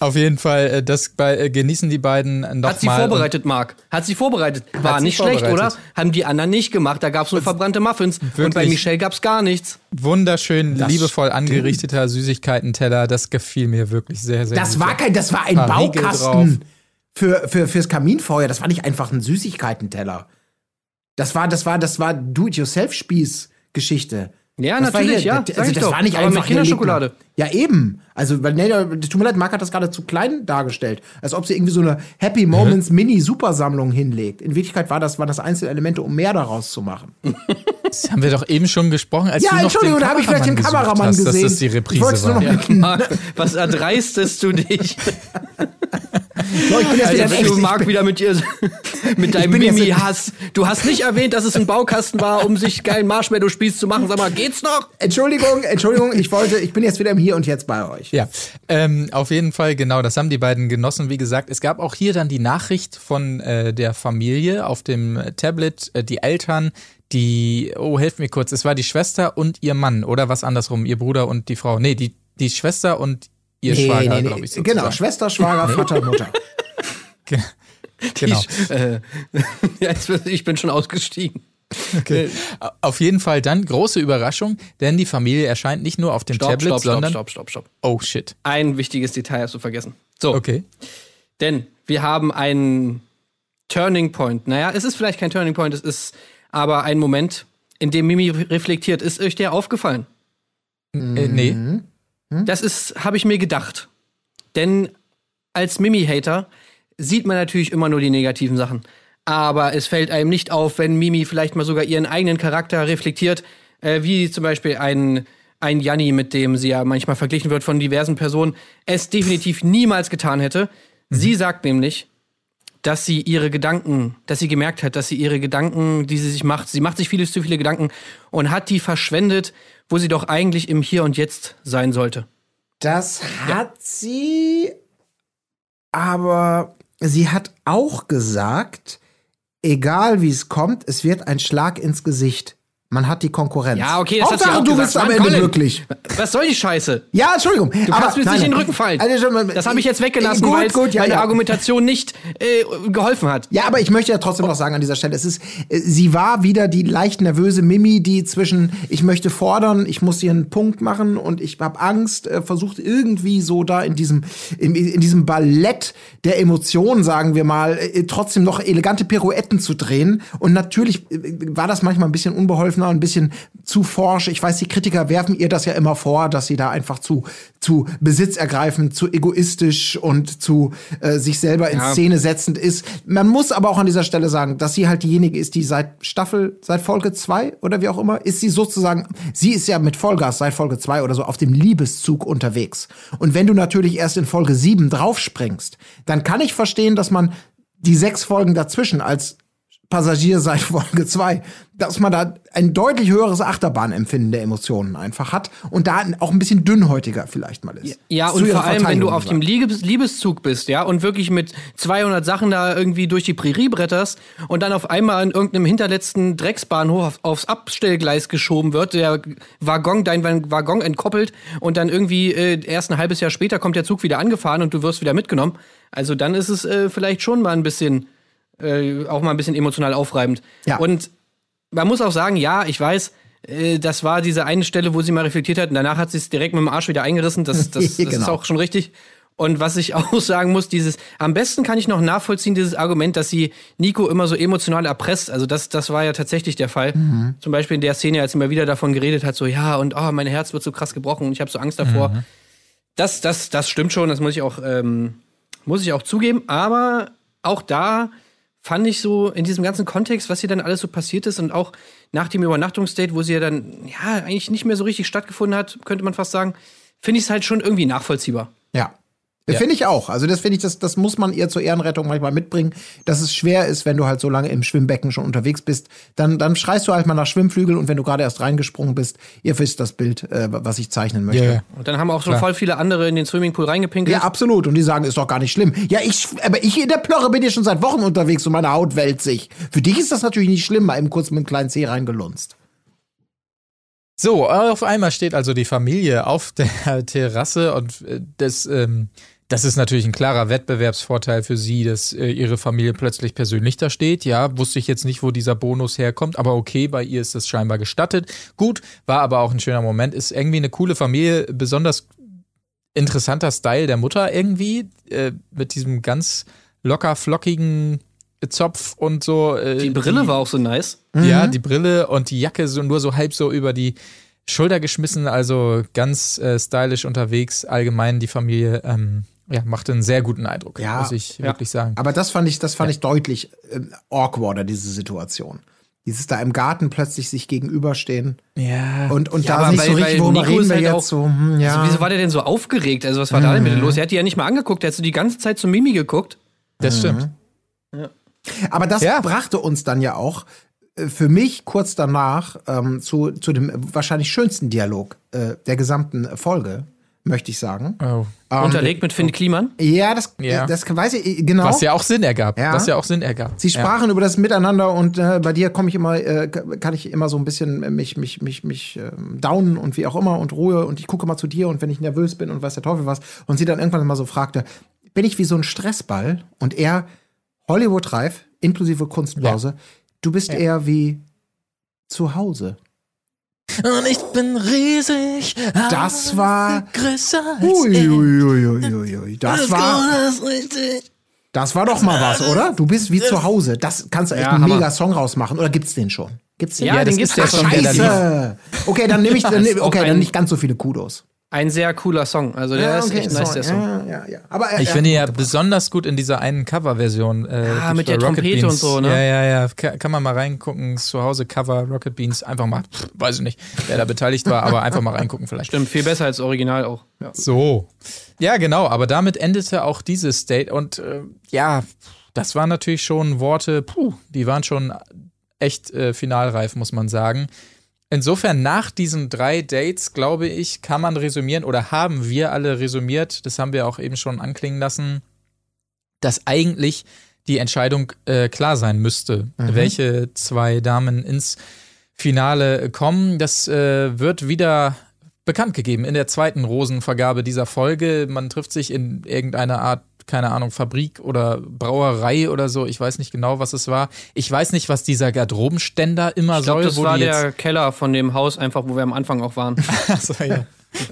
auf jeden Fall, äh, das bei, äh, genießen die beiden noch Hat sie mal. vorbereitet, Marc. Hat sie vorbereitet. War sie nicht schlecht, oder? Haben die anderen nicht gemacht. Da gab es nur verbrannte Muffins. Und bei wirklich- Michelle gab es gar nichts. wunderschön, Das liebevoll stimmt. angerichteter Süßigkeitenteller. Das gefiel mir wirklich sehr, sehr das gut. war kein, das war ein Baukasten für, für, fürs Kaminfeuer. Das war nicht einfach ein Süßigkeitenteller. Das war, das war, das war Do-it-yourself-Spieß-Geschichte. Ja, Das war natürlich, hier- ja. Das, sag also ich das doch. war nicht Aber einfach mit Kinderschokolade. Ja, eben. Also, weil, nee, tut mir leid, Marc hat das gerade zu klein dargestellt. Als ob sie irgendwie so eine Happy Moments Mini-Supersammlung hinlegt. In Wirklichkeit war das, waren das Einzelelemente, um mehr daraus zu machen. Das haben wir doch eben schon gesprochen. Als Ja, du noch Entschuldigung, da habe ich vielleicht den Kameramann hast, gesehen. Dass das die Ich Reprise war. noch- Ja, Marc, was erdreistest du dich? So, ich bin jetzt wieder Also, wenn du Marc wieder mit dir, mit deinem bin jetzt- Mimi hast. Du hast nicht erwähnt, dass es ein Baukasten war, um sich geilen Marshmallow-Spieß zu machen. Sag mal, geht's noch? Entschuldigung, Entschuldigung, ich wollte, ich bin jetzt wieder im Hier und Jetzt bei euch. Ja, ähm, auf jeden Fall, genau, das haben die beiden genossen. Wie gesagt, es gab auch hier dann die Nachricht von äh, der Familie auf dem Tablet, äh, die Eltern, die, oh, helft mir kurz, es war die Schwester und ihr Mann oder was andersrum, ihr Bruder und die Frau. Nee, die, die Schwester und ihr Schwager, glaube ich. sozusagen. Genau, Schwester, Schwager, Vater, Mutter. Genau. Die, äh, ich bin schon ausgestiegen. Okay. Auf jeden Fall dann große Überraschung, denn die Familie erscheint nicht nur auf dem Stopp, Tablet, stopp, stopp, sondern stopp, stopp, stopp. oh shit. Ein wichtiges Detail hast du vergessen. So, Okay. denn wir haben einen Turning Point. Naja, es ist vielleicht kein Turning Point, es ist aber ein Moment, in dem Mimi reflektiert. Ist euch der aufgefallen? Äh, nee. Das ist, habe ich mir gedacht. Denn als Mimi-Hater sieht man natürlich immer nur die negativen Sachen. Aber es fällt einem nicht auf, wenn Mimi vielleicht mal sogar ihren eigenen Charakter reflektiert, äh, wie zum Beispiel ein, ein Janni, mit dem sie ja manchmal verglichen wird von diversen Personen, es definitiv niemals getan hätte. Sie sagt nämlich, dass sie ihre Gedanken, dass sie gemerkt hat, dass sie ihre Gedanken, die sie sich macht, sie macht sich viele zu viele Gedanken und hat die verschwendet, wo sie doch eigentlich im Hier und Jetzt sein sollte. Das hat sie, aber sie hat auch gesagt, egal wie es kommt, es wird ein Schlag ins Gesicht. Man hat die Konkurrenz. Ja, okay, das Hauptsache, du gesagt. bist am Mann, Ende Colin, glücklich. Was soll die Scheiße? Ja, Entschuldigung. Du kannst mir nicht in den Rücken fallen. das habe ich jetzt weggelassen, Gut, weil gut, ja, meine ja. Argumentation nicht äh, geholfen hat. Ja, aber ich möchte ja trotzdem noch sagen an dieser Stelle, es ist, äh, sie war wieder die leicht nervöse Mimi, die zwischen, ich möchte fordern, ich muss hier einen Punkt machen und ich habe Angst, äh, versucht irgendwie so da in diesem, in, in diesem Ballett der Emotionen, sagen wir mal, äh, trotzdem noch elegante Pirouetten zu drehen. Und natürlich äh, war das manchmal ein bisschen unbeholfener, ein bisschen zu forsch. Ich weiß, die Kritiker werfen ihr das ja immer vor, dass sie da einfach zu, zu besitzergreifend, zu egoistisch und zu äh, sich selber in Ja. Szene setzend ist. Man muss aber auch an dieser Stelle sagen, dass sie halt diejenige ist, die seit Staffel, seit Folge zwei oder wie auch immer, ist sie sozusagen, sie ist ja mit Vollgas seit Folge zwei oder so auf dem Liebeszug unterwegs. Und wenn du natürlich erst in Folge sieben draufspringst, dann kann ich verstehen, dass man die sechs Folgen dazwischen als Passagier seit Folge zwei, dass man da ein deutlich höheres Achterbahnempfinden der Emotionen einfach hat und da auch ein bisschen dünnhäutiger vielleicht mal ist. Ja, und vor allem, wenn du auf dem Liebes Liebeszug bist, ja, und wirklich mit 200 Sachen da irgendwie durch die Prärie bretterst und dann auf einmal in irgendeinem hinterletzten Drecksbahnhof auf, aufs Abstellgleis geschoben wird, der Waggon, dein Waggon entkoppelt und dann irgendwie äh, erst ein halbes Jahr später kommt der Zug wieder angefahren und du wirst wieder mitgenommen. Also dann ist es äh, vielleicht schon mal ein bisschen, äh, auch mal ein bisschen emotional aufreibend. Ja. Und man muss auch sagen, ja, ich weiß, äh, das war diese eine Stelle, wo sie mal reflektiert hat und danach hat sie es direkt mit dem Arsch wieder eingerissen. Das, das, das ist Genau. auch schon richtig. Und was ich auch sagen muss, dieses, am besten kann ich noch nachvollziehen, dieses Argument, dass sie Nico immer so emotional erpresst. Also das, das war ja tatsächlich der Fall. Mhm. Zum Beispiel in der Szene, als sie mal wieder davon geredet hat, so, ja, und oh, mein Herz wird so krass gebrochen und ich habe so Angst davor. Mhm. Das, das, das stimmt schon, das muss ich auch, ähm, muss ich auch zugeben. Aber auch da fand ich so in diesem ganzen Kontext, was hier dann alles so passiert ist und auch nach dem Übernachtungsdate, wo sie ja dann ja eigentlich nicht mehr so richtig stattgefunden hat, könnte man fast sagen, finde ich es halt schon irgendwie nachvollziehbar. Ja. Finde ich auch. Also das finde ich, das, das muss man ihr zur Ehrenrettung manchmal mitbringen, dass es schwer ist, wenn du halt so lange im Schwimmbecken schon unterwegs bist. Dann, dann schreist du halt mal nach Schwimmflügel und wenn du gerade erst reingesprungen bist, ihr wisst das Bild, äh, was ich zeichnen möchte. Ja, ja. Und dann haben auch schon voll viele andere in den Swimmingpool reingepinkelt. Ja, absolut. Und die sagen, ist doch gar nicht schlimm. Ja, ich, aber ich in der Plörre bin ja schon seit Wochen unterwegs und meine Haut wälzt sich. Für dich ist das natürlich nicht schlimm, mal eben kurz mit einem kleinen Zeh reingelunzt. So, auf einmal steht also die Familie auf der Terrasse und äh, das, ähm, das ist natürlich ein klarer Wettbewerbsvorteil für sie, dass äh, ihre Familie plötzlich persönlich da steht. Ja, wusste ich jetzt nicht, wo dieser Bonus herkommt, aber okay, bei ihr ist das scheinbar gestattet. Gut, war aber auch ein schöner Moment. Ist irgendwie eine coole Familie, besonders interessanter Style der Mutter irgendwie, äh, mit diesem ganz locker flockigen Zopf und so. Äh, Die Brille war auch so nice. ja, die Brille und die Jacke so nur so halb so über die Schulter geschmissen, also ganz äh, stylisch unterwegs. Allgemein die Familie ähm, ja, machte einen sehr guten Eindruck, Ja, muss ich ja. wirklich sagen. Aber das fand ich, das fand ich deutlich äh, awkwarder, diese Situation. Dieses da im Garten plötzlich sich gegenüberstehen ja. und, und Ja, da aber nicht so weil- richtig, weil worüber Nico reden wir halt jetzt auch- so, hm, ja. Also, wieso war der denn so aufgeregt? Also, was war da denn bitte los? Er hat die ja nicht mal angeguckt, er hat so die ganze Zeit zu Mimi geguckt. das stimmt. Aber das Ja. brachte uns dann ja auch äh, für mich kurz danach ähm, zu, zu dem wahrscheinlich schönsten Dialog äh, der gesamten Folge, möchte ich sagen. Oh. Ähm, Unterlegt mit Finn Kliman. Ja, das, Ja. das weiß ich genau. Was ja auch Sinn ergab. Ja. Was ja auch Sinn ergab. Sie sprachen über das Miteinander und äh, bei dir komme ich immer, äh, kann ich immer so ein bisschen äh, mich, mich, mich, mich ähm, downen und wie auch immer und Ruhe und ich gucke mal zu dir und wenn ich nervös bin und weiß der Teufel was und sie dann irgendwann mal so fragte, bin ich wie so ein Stressball und er Hollywood-reif, inklusive Kunstpause, du bist eher wie zu Hause. Und ich bin riesig. Das war. größer Uiuiuiui. Das war. Das war doch mal was, oder? Du bist wie zu Hause. Das kannst du echt Ja, einen mega Song rausmachen. Oder gibt's den schon? Gibt's den? Ja, Ja, den das gibt's ist ja schon. Scheiße. Okay, dann nehme ich, dann, okay, dann nicht ganz so viele Kudos. Ein sehr cooler Song. Also der ist echt nice, der Song. Ja, ja, ja. Aber er, Ich er- finde ja besonders gut in dieser einen Coverversion. Äh, Ah, mit der Rocket Trompete Beans. und so, ne? Ja, ja, ja. Kann, kann man mal reingucken. Zu Hause Cover Rocket Beans. Einfach mal, pff, weiß ich nicht, wer da beteiligt war, aber einfach mal reingucken vielleicht. Stimmt, viel besser als Original auch. Ja. So. Ja, genau, aber damit endete auch dieses Date und äh, ja, das waren natürlich schon Worte, puh, die waren schon echt äh, finalreif, muss man sagen. Insofern, nach diesen drei Dates, glaube ich, kann man resümieren oder haben wir alle resümiert, das haben wir auch eben schon anklingen lassen, dass eigentlich die Entscheidung äh, klar sein müsste, welche zwei Damen ins Finale kommen. Das äh, wird wieder bekannt gegeben in der zweiten Rosenvergabe dieser Folge. Man trifft sich in irgendeiner Art, keine Ahnung, Fabrik oder Brauerei oder so. Ich weiß nicht genau, was es war. Ich weiß nicht, was dieser Garderobenständer immer Ich glaube, soll, das wo war der Keller von dem Haus, einfach wo wir am Anfang auch waren. Achso, ja.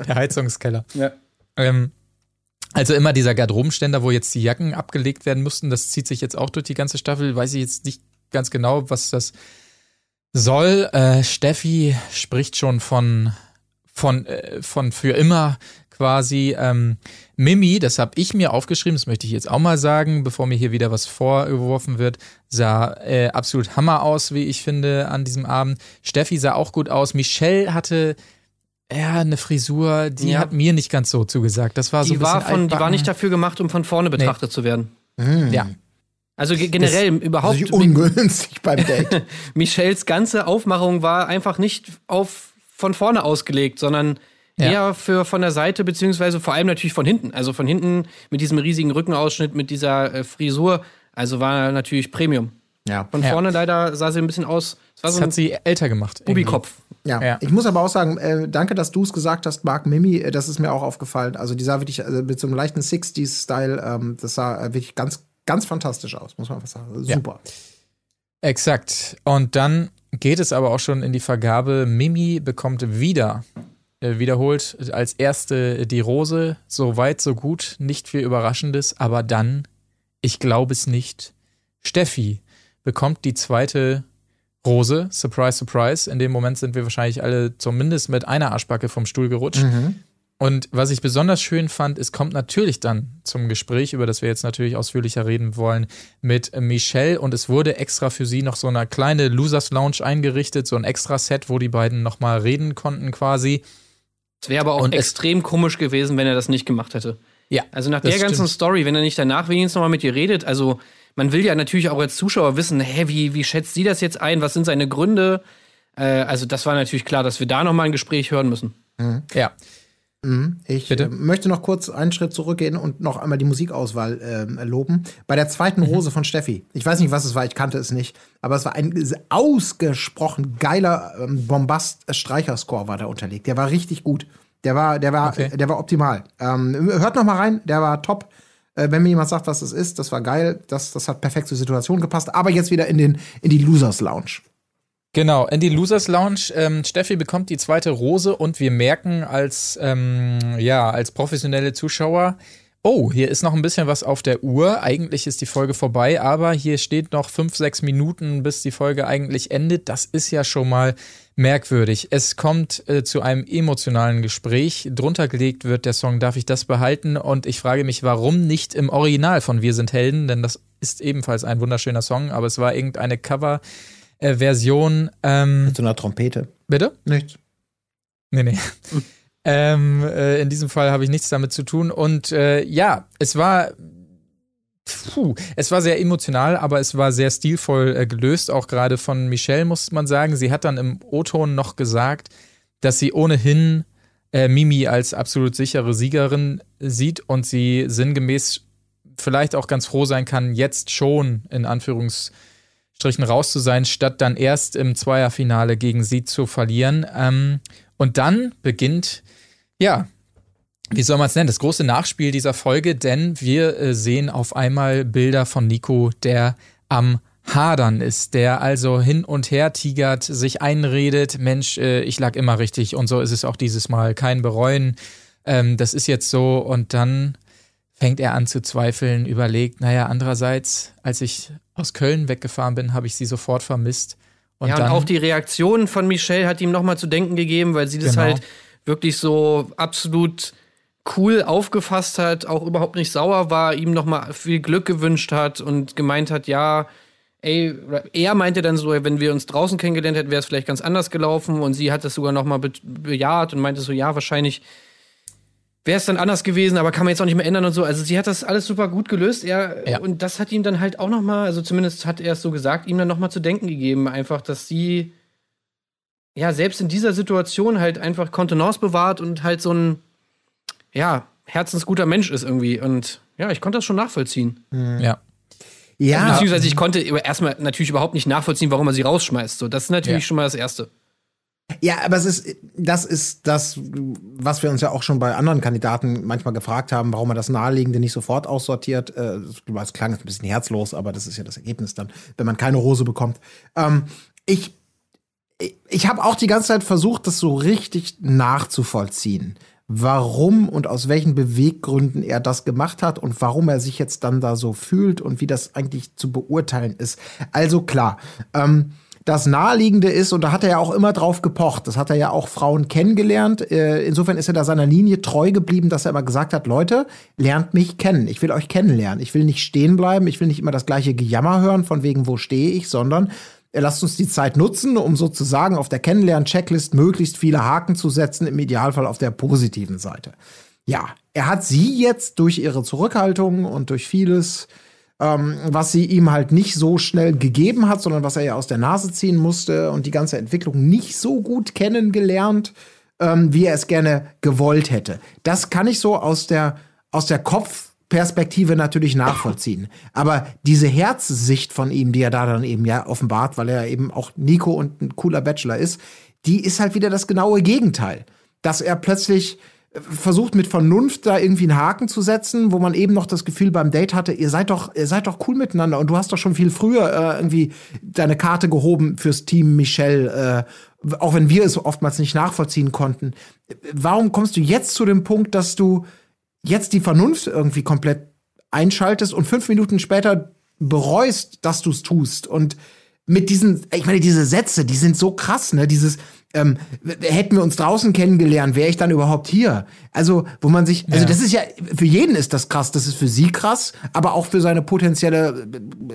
Der Heizungskeller. ja. Ähm, also immer dieser Garderobenständer, wo jetzt die Jacken abgelegt werden mussten, das zieht sich jetzt auch durch die ganze Staffel. Weiß ich jetzt nicht ganz genau, was das soll. Äh, Steffi spricht schon von, von, äh, von für immer quasi. Ähm, Mimi, das habe ich mir aufgeschrieben, das möchte ich jetzt auch mal sagen, bevor mir hier wieder was vorgeworfen wird, sah äh, absolut Hammer aus, wie ich finde, an diesem Abend. Steffi sah auch gut aus. Michelle hatte ja eine Frisur, die Ja. hat mir nicht ganz so zugesagt. Das war so ein Die bisschen war, von, die war nicht dafür gemacht, um von vorne betrachtet zu werden. Ja. Also ge- generell überhaupt. Also ungünstig beim Date. Michelles ganze Aufmachung war einfach nicht auf von vorne ausgelegt, sondern Ja. eher für von der Seite, beziehungsweise vor allem natürlich von hinten. Also von hinten mit diesem riesigen Rückenausschnitt, mit dieser äh, Frisur. Also war natürlich Premium. ja. Von Ja. vorne leider sah sie ein bisschen aus. Es war Das so hat sie älter gemacht. Bubikopf. Ja. Ja. ich muss aber auch sagen, äh, danke, dass du es gesagt hast, Marc Mimi, äh, das ist mir auch aufgefallen. Also die sah wirklich äh, mit so einem leichten 60s-Style, ähm, das sah äh, wirklich ganz, ganz fantastisch aus, muss man einfach sagen. Super. Exakt. Und dann geht es aber auch schon in die Vergabe. Mimi bekommt wieder, wiederholt als erste die Rose. So weit, so gut. Nicht viel Überraschendes. Aber dann, ich glaube es nicht, Steffi bekommt die zweite Rose. Surprise, surprise. In dem Moment sind wir wahrscheinlich alle zumindest mit einer Arschbacke vom Stuhl gerutscht. Und was ich besonders schön fand, es kommt natürlich dann zum Gespräch, über das wir jetzt natürlich ausführlicher reden wollen, mit Michelle. Und es wurde extra für sie noch so eine kleine Losers Lounge eingerichtet, so ein extra Set, wo die beiden nochmal reden konnten quasi. Es wäre aber auch Und extrem komisch gewesen, wenn er das nicht gemacht hätte. Ja. Also nach der ganzen stimmt. Story, wenn er nicht danach wenigstens nochmal mit ihr redet, also man will ja natürlich auch als Zuschauer wissen, hä, wie, wie schätzt sie das jetzt ein? Was sind seine Gründe? Äh, also das war natürlich klar, dass wir da nochmal ein Gespräch hören müssen. Ja. Ich Bitte? äh, möchte noch kurz einen Schritt zurückgehen und noch einmal die Musikauswahl ähm, loben. Bei der zweiten Rose von Steffi, ich weiß nicht, was es war, ich kannte es nicht, aber es war ein ausgesprochen geiler ähm, Bombast-Streicherscore war da unterlegt. Der war richtig gut. Der war, der war, Okay. der war optimal. Ähm, hört noch mal rein, der war top. Äh, wenn mir jemand sagt, was das ist, das war geil. Das, das hat perfekt zur Situation gepasst. Aber jetzt wieder in, den, in die Losers Lounge. Genau, in die Losers Lounge. Ähm, Steffi bekommt die zweite Rose und wir merken als, ähm, ja, als professionelle Zuschauer, oh, hier ist noch ein bisschen was auf der Uhr. Eigentlich ist die Folge vorbei, aber hier steht noch fünf, sechs Minuten, bis die Folge eigentlich endet. Das ist ja schon mal merkwürdig. Es kommt äh, zu einem emotionalen Gespräch. Drunter gelegt wird der Song Darf ich das behalten? Und ich frage mich, warum nicht im Original von Wir sind Helden? Denn das ist ebenfalls ein wunderschöner Song, aber es war irgendeine Cover. Äh, Version. Ähm, Mit so einer Trompete. bitte? Nichts. Nee, nee. ähm, äh, in diesem Fall habe ich nichts damit zu tun. Und äh, ja, es war. Puh, es war sehr emotional, aber es war sehr stilvoll äh, gelöst, auch gerade von Michelle, muss man sagen. Sie hat dann im O-Ton noch gesagt, dass sie ohnehin äh, Mimi als absolut sichere Siegerin sieht und sie sinngemäß vielleicht auch ganz froh sein kann, jetzt schon in Anführungsstrichen raus zu sein, statt dann erst im Zweierfinale gegen sie zu verlieren. Ähm, und dann beginnt, ja, wie soll man es nennen, das große Nachspiel dieser Folge, denn wir äh, sehen auf einmal Bilder von Nico, der am Hadern ist, der also hin und her tigert, sich einredet, Mensch, äh, ich lag immer richtig und so ist es auch dieses Mal, kein Bereuen, ähm, das ist jetzt so und dann fängt er an zu zweifeln, überlegt, naja, andererseits, als ich aus Köln weggefahren bin, habe ich sie sofort vermisst. Und ja, dann, und auch die Reaktion von Michelle hat ihm nochmal zu denken gegeben, weil sie das Genau. halt wirklich so absolut cool aufgefasst hat, auch überhaupt nicht sauer war, ihm nochmal viel Glück gewünscht hat und gemeint hat, ja, ey, er meinte dann so, wenn wir uns draußen kennengelernt hätten, wäre es vielleicht ganz anders gelaufen und sie hat das sogar nochmal be bejaht und meinte so, ja, wahrscheinlich wäre es dann anders gewesen, aber kann man jetzt auch nicht mehr ändern und so. Also sie hat das alles super gut gelöst. Er, Ja. Und das hat ihm dann halt auch noch mal, also zumindest hat er es so gesagt, ihm dann noch mal zu denken gegeben, einfach, dass sie ja selbst in dieser Situation halt einfach Kontenance bewahrt und halt so ein ja herzensguter Mensch ist irgendwie. Und ja, ich konnte das schon nachvollziehen. Ja. Ja, Beziehungsweise ich konnte erstmal natürlich überhaupt nicht nachvollziehen, warum er sie rausschmeißt. So, das ist natürlich Ja. schon mal das Erste. Ja, aber es ist, das ist das, was wir uns ja auch schon bei anderen Kandidaten manchmal gefragt haben, warum er das Naheliegende nicht sofort aussortiert. Äh, Es klang jetzt ein bisschen herzlos, aber das ist ja das Ergebnis dann, wenn man keine Rose bekommt. Ähm, ich ich habe auch die ganze Zeit versucht, das so richtig nachzuvollziehen. Warum und aus welchen Beweggründen er das gemacht hat und warum er sich jetzt dann da so fühlt und wie das eigentlich zu beurteilen ist. Also klar, ähm, das Naheliegende ist, und da hat er ja auch immer drauf gepocht, das hat er ja auch Frauen kennengelernt. Äh, insofern ist er da seiner Linie treu geblieben, dass er immer gesagt hat, Leute, lernt mich kennen. Ich will euch kennenlernen. Ich will nicht stehen bleiben. Ich will nicht immer das gleiche Gejammer hören, von wegen, wo stehe ich, sondern äh, lasst uns die Zeit nutzen, um sozusagen auf der Kennenlernen-Checklist möglichst viele Haken zu setzen, im Idealfall auf der positiven Seite. Ja, er hat sie jetzt durch ihre Zurückhaltung und durch vieles ähm, was sie ihm halt nicht so schnell gegeben hat, sondern was er ja aus der Nase ziehen musste und die ganze Entwicklung nicht so gut kennengelernt, ähm, wie er es gerne gewollt hätte. Das kann ich so aus der, aus der Kopfperspektive natürlich nachvollziehen. Aber diese Herzsicht von ihm, die er da dann eben ja offenbart, weil er eben auch Nico und ein cooler Bachelor ist, die ist halt wieder das genaue Gegenteil. Dass er plötzlich versucht mit Vernunft da irgendwie einen Haken zu setzen, wo man eben noch das Gefühl beim Date hatte, ihr seid doch, ihr seid doch cool miteinander und du hast doch schon viel früher äh, irgendwie deine Karte gehoben fürs Team Michelle, äh, auch wenn wir es oftmals nicht nachvollziehen konnten. Warum kommst du jetzt zu dem Punkt, dass du jetzt die Vernunft irgendwie komplett einschaltest und fünf Minuten später bereust, dass du es tust? Und mit diesen, ich meine, diese Sätze, die sind so krass, ne? Dieses, ähm, hätten wir uns draußen kennengelernt, wäre ich dann überhaupt hier? Also, wo man sich, also Ja. das ist ja, für jeden ist das krass, das ist für sie krass, aber auch für seine potenzielle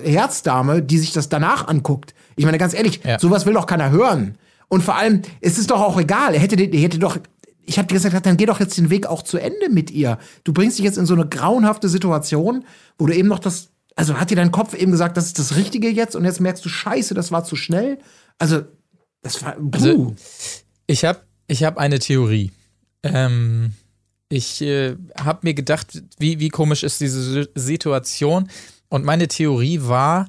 Herzdame, die sich das danach anguckt. Ich meine, ganz ehrlich, Ja. sowas will doch keiner hören. Und vor allem, es ist doch auch egal, er hätte, er hätte doch, ich habe gesagt, dann geh doch jetzt den Weg auch zu Ende mit ihr. Du bringst dich jetzt in so eine grauenhafte Situation, wo du eben noch das, also hat dir dein Kopf eben gesagt, das ist das Richtige jetzt und jetzt merkst du, scheiße, das war zu schnell. Also, das war. Also, Ich habe ich hab eine Theorie. Ähm, ich äh, habe mir gedacht, wie, wie komisch ist diese Si- Situation. Und meine Theorie war,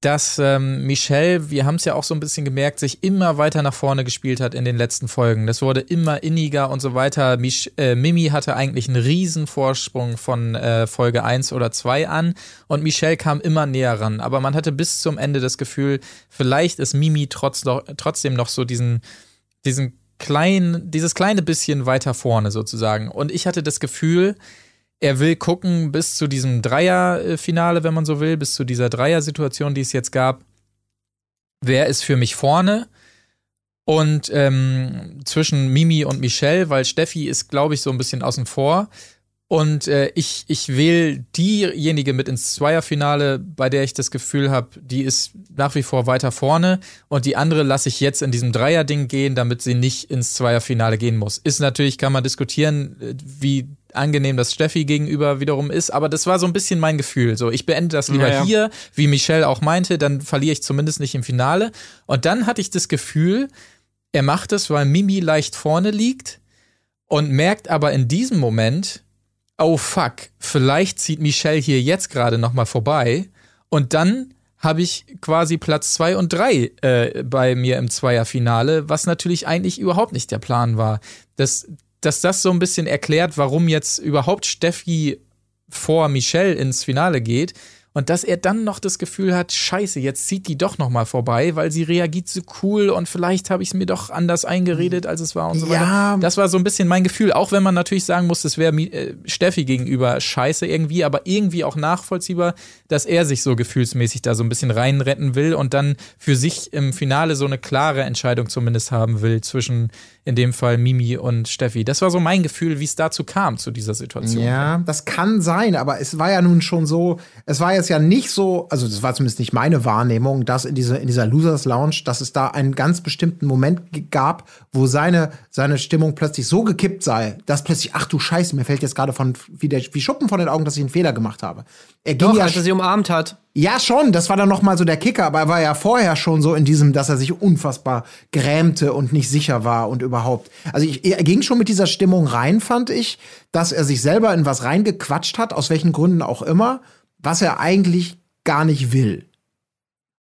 dass ähm, Michelle, wir haben es ja auch so ein bisschen gemerkt, sich immer weiter nach vorne gespielt hat in den letzten Folgen. Das wurde immer inniger und so weiter. Mich, äh, Mimi hatte eigentlich einen riesen Vorsprung von äh, Folge 1 oder 2 an und Michelle kam immer näher ran. Aber man hatte bis zum Ende das Gefühl, vielleicht ist Mimi trotz, trotzdem noch so diesen, diesen kleinen, dieses kleine bisschen weiter vorne sozusagen. Und ich hatte das Gefühl, er will gucken bis zu diesem Dreier-Finale, wenn man so will, bis zu dieser Dreier-Situation, die es jetzt gab. Wer ist für mich vorne? Und ähm, zwischen Mimi und Michelle, weil Steffi ist, glaube ich, so ein bisschen außen vor. Und äh, ich, ich wähle diejenige mit ins Zweierfinale, bei der ich das Gefühl habe, die ist nach wie vor weiter vorne. Und die andere lasse ich jetzt in diesem Dreier-Ding gehen, damit sie nicht ins Zweierfinale gehen muss. Ist natürlich, kann man diskutieren, äh, wie angenehm das Steffi gegenüber wiederum ist, aber das war so ein bisschen mein Gefühl. So, ich beende das lieber Ja, ja. hier, wie Michelle auch meinte, dann verliere ich zumindest nicht im Finale. Und dann hatte ich das Gefühl, er macht es, weil Mimi leicht vorne liegt und merkt aber in diesem Moment, oh fuck, vielleicht zieht Michelle hier jetzt gerade noch mal vorbei und dann habe ich quasi Platz zwei und drei äh, bei mir im Zweierfinale, was natürlich eigentlich überhaupt nicht der Plan war. Das, dass das so ein bisschen erklärt, warum jetzt überhaupt Steffi vor Michelle ins Finale geht Und dass er dann noch das Gefühl hat, scheiße, jetzt zieht die doch noch mal vorbei, weil sie reagiert so cool und vielleicht habe ich es mir doch anders eingeredet, als es war und so Ja. weiter. Das war so ein bisschen mein Gefühl, auch wenn man natürlich sagen muss, das wäre äh, Steffi gegenüber scheiße irgendwie, aber irgendwie auch nachvollziehbar, dass er sich so gefühlsmäßig da so ein bisschen reinretten will und dann für sich im Finale so eine klare Entscheidung zumindest haben will zwischen in dem Fall Mimi und Steffi. Das war so mein Gefühl, wie es dazu kam, zu dieser Situation. Ja, das kann sein, aber es war ja nun schon so, es war jetzt ja nicht so, also das war zumindest nicht meine Wahrnehmung, dass in dieser, in dieser Losers Lounge, dass es da einen ganz bestimmten Moment gab, wo seine, seine Stimmung plötzlich so gekippt sei, dass plötzlich, ach du Scheiße, mir fällt jetzt gerade von, wie, der, wie Schuppen von den Augen, dass ich einen Fehler gemacht habe. Er ging Doch, ja als er sie umarmt hat. ja, schon, das war dann noch mal so der Kicker, aber er war ja vorher schon so in diesem, dass er sich unfassbar grämte und nicht sicher war und überhaupt. Also ich, er ging schon mit dieser Stimmung rein, fand ich, dass er sich selber in was reingequatscht hat, aus welchen Gründen auch immer, was er eigentlich gar nicht will.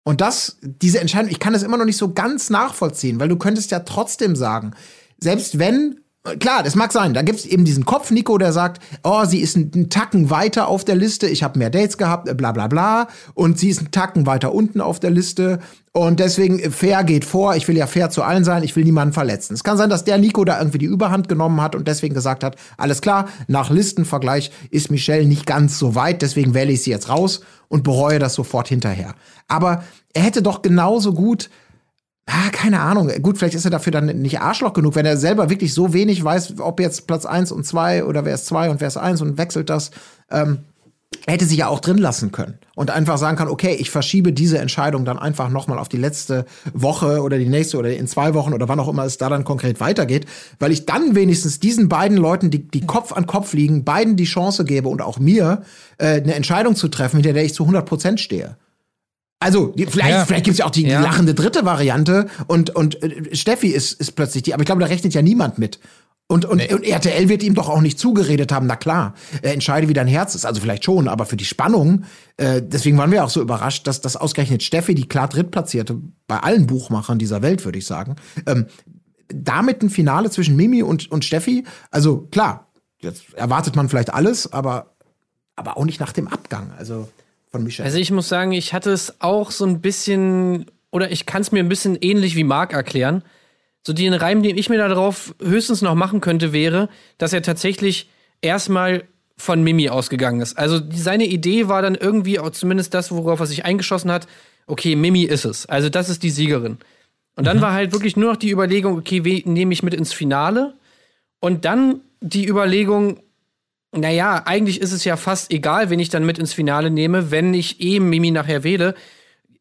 Und das, diese Entscheidung, ich kann das immer noch nicht so ganz nachvollziehen, weil du könntest ja trotzdem sagen, selbst wenn, klar, das mag sein, da gibt es eben diesen Kopf, Nico, der sagt, oh, sie ist einen Tacken weiter auf der Liste, ich habe mehr Dates gehabt, äh, bla bla bla, und sie ist einen Tacken weiter unten auf der Liste. Und deswegen äh, fair geht vor, ich will ja fair zu allen sein, ich will niemanden verletzen. Es kann sein, dass der Nico da irgendwie die Überhand genommen hat und deswegen gesagt hat, alles klar, nach Listenvergleich ist Michelle nicht ganz so weit, deswegen wähle ich sie jetzt raus und bereue das sofort hinterher. Aber er hätte doch genauso gut Ah, keine Ahnung. Gut, vielleicht ist er dafür dann nicht Arschloch genug, wenn er selber wirklich so wenig weiß, ob jetzt Platz 1 und 2 oder wer ist 2 und wer ist 1 und wechselt das. Ähm, hätte sich ja auch drin lassen können und einfach sagen kann, okay, ich verschiebe diese Entscheidung dann einfach nochmal auf die letzte Woche oder die nächste oder in zwei Wochen oder wann auch immer es da dann konkret weitergeht, weil ich dann wenigstens diesen beiden Leuten, die, die Kopf an Kopf liegen, beiden die Chance gebe und auch mir äh, eine Entscheidung zu treffen, hinter der ich zu 100 Prozent stehe. Also, die, vielleicht, Ja. vielleicht gibt's ja auch die, Ja. die lachende dritte Variante und, und äh, Steffi ist, ist plötzlich die, aber ich glaube, da rechnet ja niemand mit. Und, und, und RTL wird ihm doch auch nicht zugeredet haben, na klar, äh, entscheide, wie dein Herz ist. Also vielleicht schon, aber für die Spannung, äh, deswegen waren wir auch so überrascht, dass das ausgerechnet Steffi, die klar drittplatzierte, bei allen Buchmachern dieser Welt, würde ich sagen, ähm, damit ein Finale zwischen Mimi und, und Steffi, also klar, jetzt erwartet man vielleicht alles, aber, aber auch nicht nach dem Abgang, also von Michelle. Also ich muss sagen, ich hatte es auch so ein bisschen, oder ich kann es mir ein bisschen ähnlich wie Marc erklären. So den Reim, den ich mir darauf höchstens noch machen könnte, wäre, dass er tatsächlich erstmal von Mimi ausgegangen ist. Also seine Idee war dann irgendwie, auch zumindest das, worauf er sich eingeschossen hat, okay, Mimi ist es. Also das ist die Siegerin. Und dann war halt wirklich nur noch die Überlegung, okay, wen nehme ich mit ins Finale? Und dann die Überlegung, naja, eigentlich ist es ja fast egal, wen ich dann mit ins Finale nehme, wenn ich eben Mimi nachher wähle.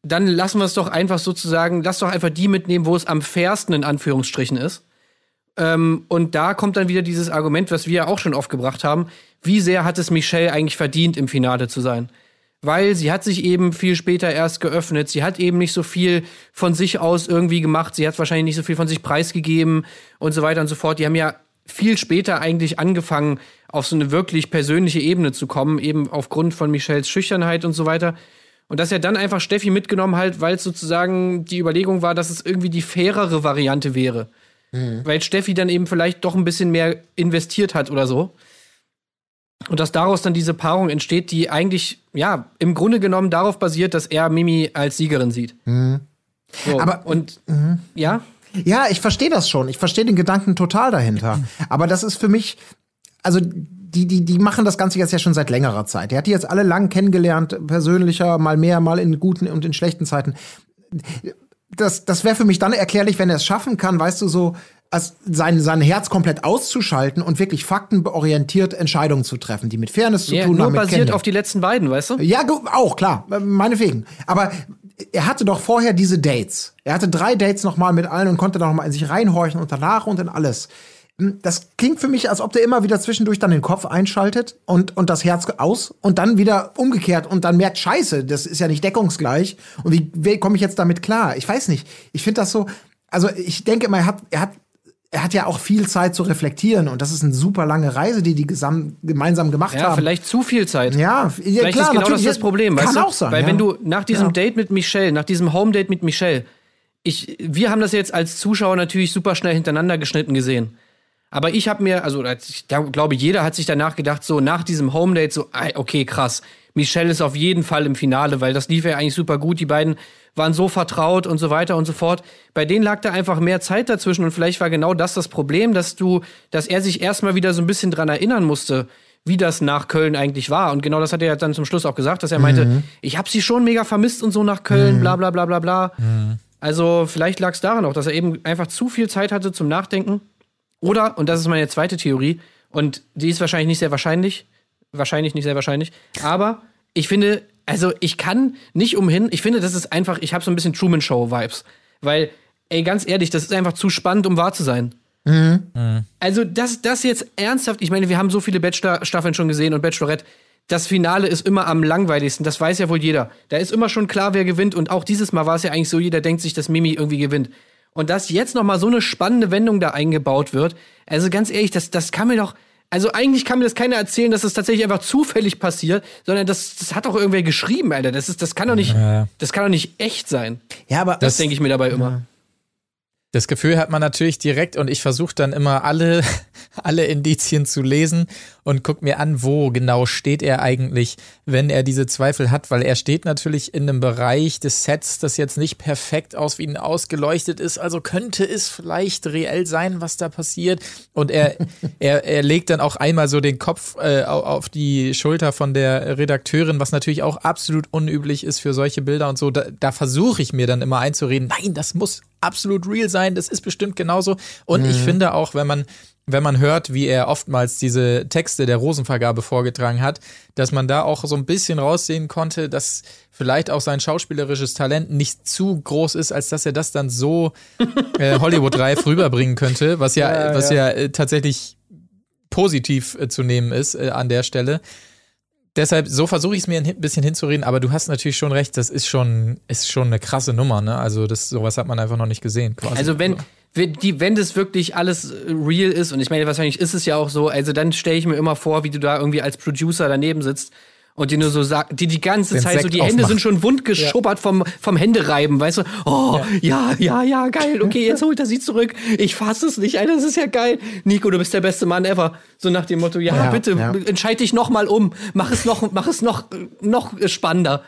Dann lassen wir es doch einfach sozusagen, lass doch einfach die mitnehmen, wo es am fairsten in Anführungsstrichen ist. Ähm, und da kommt dann wieder dieses Argument, was wir ja auch schon oft gebracht haben. Wie sehr hat es Michelle eigentlich verdient, im Finale zu sein? Weil sie hat sich eben viel später erst geöffnet. Sie hat eben nicht so viel von sich aus irgendwie gemacht. Sie hat wahrscheinlich nicht so viel von sich preisgegeben und so weiter und so fort. Die haben ja viel später eigentlich angefangen, auf so eine wirklich persönliche Ebene zu kommen, eben aufgrund von Michelles Schüchternheit und so weiter. Und dass er dann einfach Steffi mitgenommen hat, weil es sozusagen die Überlegung war, dass es irgendwie die fairere Variante wäre. Weil Steffi dann eben vielleicht doch ein bisschen mehr investiert hat oder so. Und dass daraus dann diese Paarung entsteht, die eigentlich, ja, im Grunde genommen darauf basiert, dass er Mimi als Siegerin sieht. So, Aber- und ja, Ja, ich verstehe das schon. Ich verstehe den Gedanken total dahinter. Aber das ist für mich, also die, die, die machen das Ganze jetzt ja schon seit längerer Zeit. Er hat die jetzt alle lang kennengelernt, persönlicher, mal mehr, mal in guten und in schlechten Zeiten. Das, das wäre für mich dann erklärlich, wenn er es schaffen kann, weißt du, so als sein, sein Herz komplett auszuschalten und wirklich faktenorientiert Entscheidungen zu treffen, die mit Fairness zu ja tun nur haben. mit basiert Kennenlernen. auf die letzten beiden, weißt du? Ja, auch, klar, meinetwegen. Aber er hatte doch vorher diese Dates. Er hatte drei Dates nochmal mit allen und konnte da nochmal in sich reinhorchen und danach und in alles. Hm, Das klingt für mich, als ob der immer wieder zwischendurch dann den Kopf einschaltet und, und das Herz aus und dann wieder umgekehrt und dann merkt, scheiße, das ist ja nicht deckungsgleich. Und wie, wie komme ich jetzt damit klar? Ich weiß nicht. Ich finde das so, also ich denke immer, er hat, er hat er hat ja auch viel Zeit zu reflektieren und das ist eine super lange Reise, die die gemeinsam gemacht Ja, haben. vielleicht zu viel Zeit. Ja, ja Vielleicht klar, ist genau das das Problem, Kann weißt du? auch sein. Weil ja. wenn du nach diesem Ja. Date mit Michelle, nach diesem Home-Date mit Michelle, ich, wir haben das jetzt als Zuschauer natürlich super schnell hintereinander geschnitten gesehen. Aber ich habe mir, also ich glaube, jeder hat sich danach gedacht, so nach diesem Home-Date, so, ey, okay, krass. Michelle ist auf jeden Fall im Finale, weil das lief ja eigentlich super gut. Die beiden waren so vertraut und so weiter und so fort. Bei denen lag da einfach mehr Zeit dazwischen und vielleicht war genau das das Problem, dass du, dass er sich erstmal wieder so ein bisschen dran erinnern musste, wie das nach Köln eigentlich war. Und genau das hat er ja dann zum Schluss auch gesagt, dass er meinte, ich habe sie schon mega vermisst und so nach Köln, bla bla bla bla bla. Also vielleicht lag es daran auch, dass er eben einfach zu viel Zeit hatte zum Nachdenken. Oder, und das ist meine zweite Theorie, und die ist wahrscheinlich nicht sehr wahrscheinlich, wahrscheinlich nicht sehr wahrscheinlich, aber ich finde, also ich kann nicht umhin, ich finde, das ist einfach, ich habe so ein bisschen Truman Show Vibes, weil, ey, ganz ehrlich, das ist einfach zu spannend, um wahr zu sein. Also das, das jetzt ernsthaft, ich meine, wir haben so viele Bachelor-Staffeln schon gesehen und Bachelorette, das Finale ist immer am langweiligsten, das weiß ja wohl jeder. Da ist immer schon klar, wer gewinnt und auch dieses Mal war es ja eigentlich so, jeder denkt sich, dass Mimi irgendwie gewinnt. Und dass jetzt noch mal so eine spannende Wendung da eingebaut wird, also ganz ehrlich, das, das kann mir doch, also eigentlich kann mir das keiner erzählen, dass das tatsächlich einfach zufällig passiert, sondern das, das hat doch irgendwer geschrieben, Alter. Das, ist, das kann doch nicht, Ja. das kann doch nicht echt sein. Ja, aber Das, denke ich mir dabei immer. Das Gefühl hat man natürlich direkt und ich versuche dann immer alle, alle Indizien zu lesen und guck mir an, wo genau steht er eigentlich, wenn er diese Zweifel hat, weil er steht natürlich in einem Bereich des Sets, das jetzt nicht perfekt aus wie ihn ausgeleuchtet ist, also könnte es vielleicht reell sein, was da passiert? Und er, er, er legt dann auch einmal so den Kopf äh, au- auf die Schulter von der Redakteurin, was natürlich auch absolut unüblich ist für solche Bilder und so, da, da versuche ich mir dann immer einzureden, nein, das muss absolut real sein, das ist bestimmt genauso. Und ich finde auch, wenn man, wenn man hört, wie er oftmals diese Texte der Rosenvergabe vorgetragen hat, dass man da auch so ein bisschen raussehen konnte, dass vielleicht auch sein schauspielerisches Talent nicht zu groß ist, als dass er das dann so äh, Hollywood-reif rüberbringen könnte, was ja, Ja, was ja. ja, äh, tatsächlich positiv äh, zu nehmen ist äh, an der Stelle. Deshalb, so versuche ich es mir ein bisschen hinzureden, aber du hast natürlich schon recht, das ist schon, ist schon eine krasse Nummer, ne? Also, das, sowas hat man einfach noch nicht gesehen, quasi. Also wenn, wenn, die, wenn das wirklich alles äh, real ist, und ich meine, wahrscheinlich ist es ja auch so, also dann stelle ich mir immer vor, wie du da irgendwie als Producer daneben sitzt und dir nur so sagt, die die ganze Den Zeit so, Sekt die Hände aufmacht. sind schon wund geschubbert vom, vom Händereiben, weißt du? Oh, ja. ja, ja, geil, okay, jetzt holt er sie zurück. Ich fasse es nicht, Alter, das ist ja geil. Nico, du bist der beste Mann ever. So nach dem Motto, ja, Ja, bitte, ja. entscheid dich noch mal um. Mach es noch, mach es noch, noch spannender.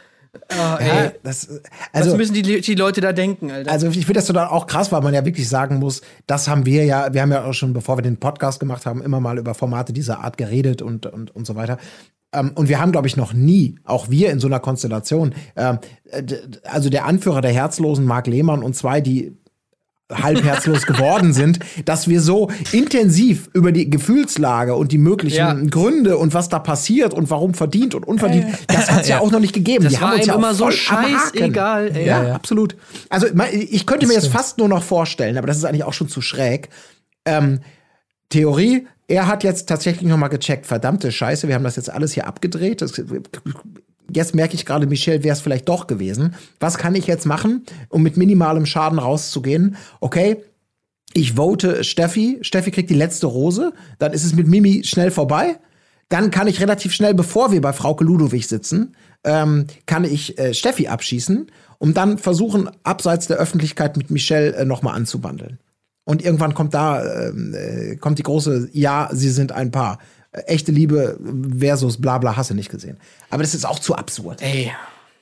Ey. ja, das, Was also, müssen die, die Leute da denken, Alter? Also ich finde das dann auch krass, weil man ja wirklich sagen muss, das haben wir ja, wir haben ja auch schon, bevor wir den Podcast gemacht haben, immer mal über Formate dieser Art geredet und, und, und so weiter. Ähm, und wir haben, glaube ich, noch nie, auch wir in so einer Konstellation, ähm, äh, also der Anführer der Herzlosen, Marc Lehmann und zwei, die halbherzlos geworden sind, dass wir so intensiv über die Gefühlslage und die möglichen Ja. Gründe und was da passiert und warum verdient und unverdient, das hat es ja. Ja. auch noch nicht gegeben. Das die war haben uns ja immer so scheißegal, ey. Ja, Ja, absolut. Also ich könnte mir jetzt fast nur noch vorstellen, aber das ist eigentlich auch schon zu schräg. Ähm, Theorie, er hat jetzt tatsächlich noch mal gecheckt, verdammte Scheiße, wir haben das jetzt alles hier abgedreht. Das, jetzt merke ich gerade, Michelle wäre es vielleicht doch gewesen. Was kann ich jetzt machen, um mit minimalem Schaden rauszugehen? Okay, ich vote Steffi. Steffi kriegt die letzte Rose. Dann ist es mit Mimi schnell vorbei. Dann kann ich relativ schnell, bevor wir bei Frauke Ludowig sitzen, ähm, kann ich äh, Steffi abschießen, um dann versuchen, abseits der Öffentlichkeit mit Michelle äh, nochmal anzubandeln. Und irgendwann kommt da, ähm, äh, kommt die große, ja, sie sind ein Paar. Äh, echte Liebe versus bla bla, hast du nicht gesehen. Aber das ist auch zu absurd. Ey.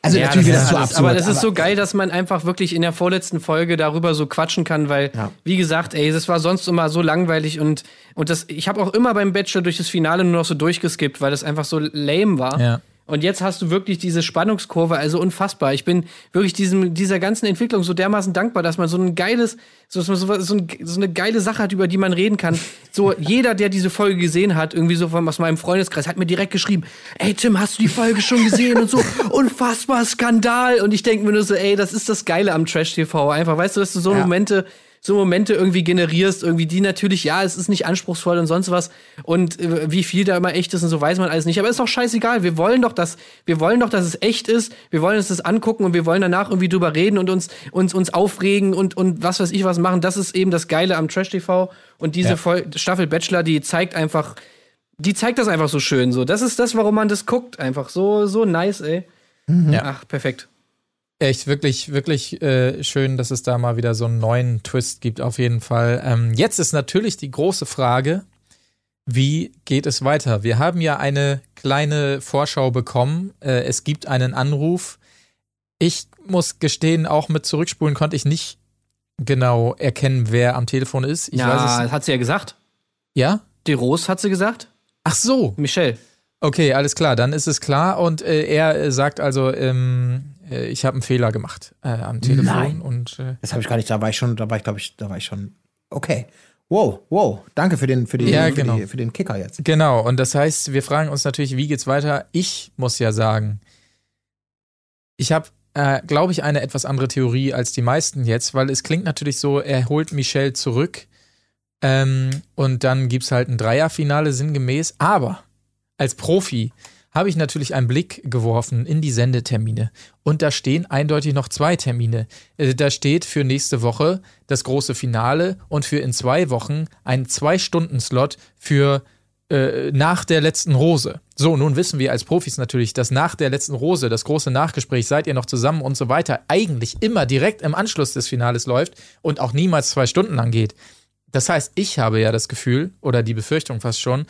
Also natürlich wird das ist zu alles- absurd. Aber das ist so geil, dass man einfach wirklich in der vorletzten Folge darüber so quatschen kann, weil, Ja. wie gesagt, ey, das war sonst immer so langweilig und, und das, ich habe auch immer beim Bachelor durch das Finale nur noch so durchgeskippt, weil das einfach so lame war. Ja. Und jetzt hast du wirklich diese Spannungskurve, also unfassbar. Ich bin wirklich diesem, dieser ganzen Entwicklung so dermaßen dankbar, dass man so ein geiles, so, so, so, so, ein, so eine geile Sache hat, über die man reden kann. So, jeder, der diese Folge gesehen hat, irgendwie so von, aus meinem Freundeskreis, hat mir direkt geschrieben, ey Tim, hast du die Folge schon gesehen? Und so, unfassbar Skandal. Und ich denke mir nur so, ey, das ist das Geile am Trash-TV. Einfach, weißt du, dass du so Ja. Momente so Momente irgendwie generierst, irgendwie die natürlich, ja, es ist nicht anspruchsvoll und sonst was und äh, wie viel da immer echt ist und so weiß man alles nicht, aber ist doch scheißegal, wir wollen doch, dass wir wollen doch, dass es echt ist, wir wollen uns das angucken und wir wollen danach irgendwie drüber reden und uns uns uns aufregen und und was weiß ich was machen, das ist eben das geile am Trash TV und diese Ja. Staffel Bachelor, die zeigt einfach die zeigt das einfach so schön so. Das ist das, warum man das guckt, einfach so so nice, ey. Ja. Ach, perfekt. Echt, wirklich, wirklich äh, schön, dass es da mal wieder so einen neuen Twist gibt, auf jeden Fall. Ähm, jetzt ist natürlich die große Frage, wie geht es weiter? Wir haben ja eine kleine Vorschau bekommen. Äh, es gibt einen Anruf. Ich muss gestehen, auch mit Zurückspulen konnte ich nicht genau erkennen, wer am Telefon ist. Ich ja, weiß es. hat sie ja gesagt. Ja? Die Rose hat sie gesagt. Ach so. Michelle. Okay, alles klar. Dann ist es klar. Und äh, er äh, sagt also, ähm, äh, ich habe einen Fehler gemacht äh, am Telefon. Nein. Und äh, Das habe ich gar nicht, da war ich schon, da war ich, glaube ich, da war ich schon. Okay. Wow, wow. Danke für den, für den, Ja, für, genau. die, für den Kicker jetzt. Genau, und das heißt, wir fragen uns natürlich, wie geht's weiter? Ich muss ja sagen, ich habe, äh, glaube ich, eine etwas andere Theorie als die meisten jetzt, weil es klingt natürlich so, er holt Michelle zurück ähm, und dann gibt's halt ein Dreierfinale sinngemäß. Aber als Profi habe ich natürlich einen Blick geworfen in die Sendetermine. Und da stehen eindeutig noch zwei Termine. Äh, Da steht für nächste Woche das große Finale und für in zwei Wochen ein Zwei-Stunden-Slot für äh, nach der letzten Rose. So, nun wissen wir als Profis natürlich, dass nach der letzten Rose, das große Nachgespräch, seid ihr noch zusammen und so weiter, eigentlich immer direkt im Anschluss des Finales läuft und auch niemals zwei Stunden lang geht. Das heißt, ich habe ja das Gefühl oder die Befürchtung fast schon,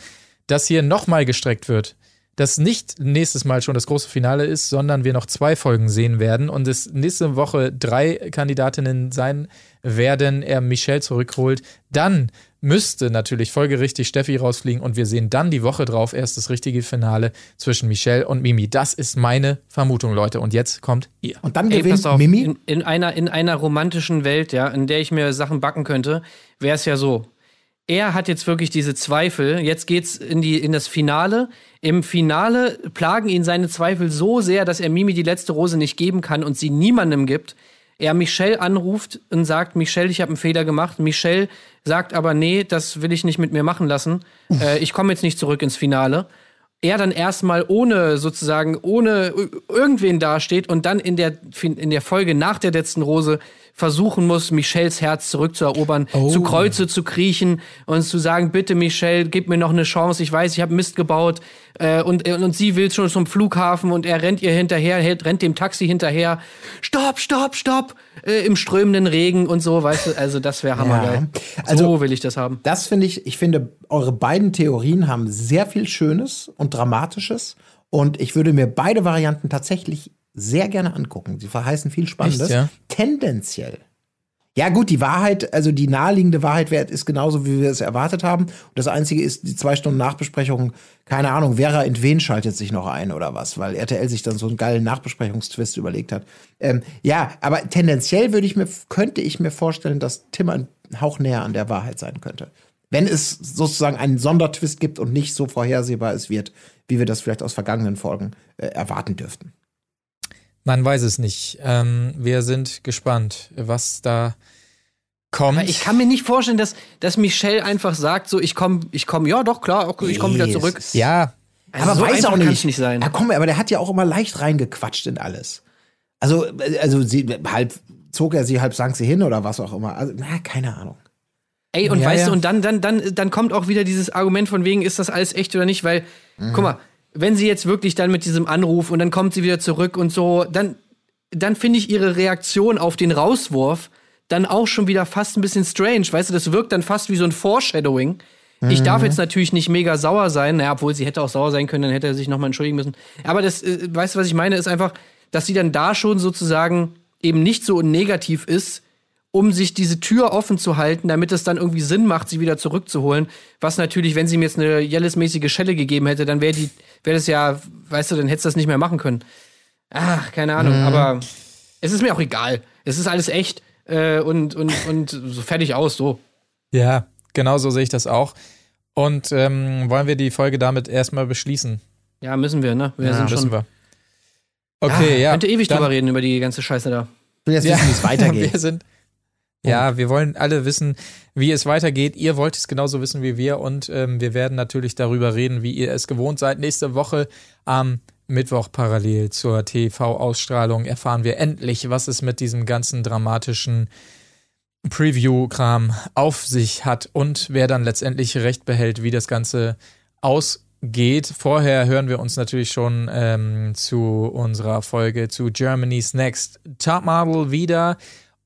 dass hier nochmal gestreckt wird. Dass nicht nächstes Mal schon das große Finale ist, sondern wir noch zwei Folgen sehen werden und es nächste Woche drei Kandidatinnen sein werden, er Michelle zurückholt. Dann müsste natürlich folgerichtig Steffi rausfliegen und wir sehen dann die Woche drauf erst das richtige Finale zwischen Michelle und Mimi. Das ist meine Vermutung, Leute. Und jetzt kommt ihr. Und dann Ey, gewinnt pass auf, Mimi. In, in, einer, in einer romantischen Welt, ja, in der ich mir Sachen backen könnte, wäre es ja so. Er hat jetzt wirklich diese Zweifel. Jetzt geht's in, die, in das Finale. Im Finale plagen ihn seine Zweifel so sehr, dass er Mimi die letzte Rose nicht geben kann und sie niemandem gibt. Er Michelle anruft und sagt, Michelle, ich habe einen Fehler gemacht. Michelle sagt aber, nee, das will ich nicht mit mir machen lassen. Äh, ich komme jetzt nicht zurück ins Finale er dann erstmal ohne sozusagen, ohne irgendwen dasteht und dann in der, in der Folge nach der letzten Rose versuchen muss, Michelles Herz zurückzuerobern, zu Kreuze zu kriechen und zu sagen, bitte Michelle, gib mir noch eine Chance, ich weiß, ich habe Mist gebaut äh, und, und sie will schon zum Flughafen und er rennt ihr hinterher, hält- rennt dem Taxi hinterher, stopp, stopp, stopp, äh, im strömenden Regen und so, weißt du, also das wäre hammergeil. Also- so will ich das haben. Das finde ich, ich finde, eure beiden Theorien haben sehr viel Schönes und Dramatisches. Und ich würde mir beide Varianten tatsächlich sehr gerne angucken. Sie verheißen viel Spannendes. Echt, ja? Tendenziell. Ja, gut, die Wahrheit, also die naheliegende Wahrheit wert ist genauso, wie wir es erwartet haben. Und das Einzige ist, die zwei Stunden Nachbesprechung, keine Ahnung, Vera Entwen schaltet sich noch ein oder was, weil RTL sich dann so einen geilen Nachbesprechungstwist überlegt hat. Ähm, ja, aber tendenziell würde ich mir, könnte ich mir vorstellen, dass Tim ein Hauch näher an der Wahrheit sein könnte. Wenn es sozusagen einen Sondertwist gibt und nicht so vorhersehbar es wird, wie wir das vielleicht aus vergangenen Folgen äh, erwarten dürften. Man weiß es nicht. Ähm, wir sind gespannt, was da kommt. Aber ich kann mir nicht vorstellen, dass, dass Michelle einfach sagt, so, ich komme, ich komme, ja doch, klar, okay, ich komme wieder zurück. ja, Also aber so weiß auch nicht. nicht sein. Ja, komm, aber der hat ja auch immer leicht reingequatscht in alles. Also, äh, also sie halb zog er sie, halb sank sie hin oder was auch immer. Also, na, keine Ahnung. Ey, und Ja, weißt ja. du, und dann, dann, dann, dann kommt auch wieder dieses Argument von wegen, ist das alles echt oder nicht? Weil, guck mal, wenn sie jetzt wirklich dann mit diesem Anruf und dann kommt sie wieder zurück und so, dann, dann finde ich ihre Reaktion auf den Rauswurf dann auch schon wieder fast ein bisschen strange. Weißt du, das wirkt dann fast wie so ein Foreshadowing. Ich darf jetzt natürlich nicht mega sauer sein, naja, obwohl sie hätte auch sauer sein können, dann hätte er sich nochmal entschuldigen müssen. Aber das, äh, weißt du, was ich meine, ist einfach, dass sie dann da schon sozusagen eben nicht so negativ ist, um sich diese Tür offen zu halten, damit es dann irgendwie Sinn macht, sie wieder zurückzuholen. Was natürlich, wenn sie mir jetzt eine Jellis-mäßige Schelle gegeben hätte, dann wäre die, wäre das ja, weißt du, dann hättest du das nicht mehr machen können. Ach, keine Ahnung, aber es ist mir auch egal. Es ist alles echt äh, und, und, und so fertig aus, so. ja, genau so sehe ich das auch. Und ähm, wollen wir die Folge damit erstmal beschließen? Ja, müssen wir, ne? Wir sind schon. Müssen wir. Okay, ja. Könnte ewig dann- drüber reden über die ganze Scheiße da. Ich will jetzt Ja, wissen, wie es weitergeht. Wir sind, ja, wir wollen alle wissen, wie es weitergeht. Ihr wollt es genauso wissen wie wir und ähm, wir werden natürlich darüber reden, wie ihr es gewohnt seid. Nächste Woche am Mittwoch parallel zur TV-Ausstrahlung erfahren wir endlich, was es mit diesem ganzen dramatischen Preview-Kram auf sich hat und wer dann letztendlich Recht behält, wie das Ganze ausgeht. Vorher hören wir uns natürlich schon ähm, zu unserer Folge zu Germany's Next Topmodel wieder.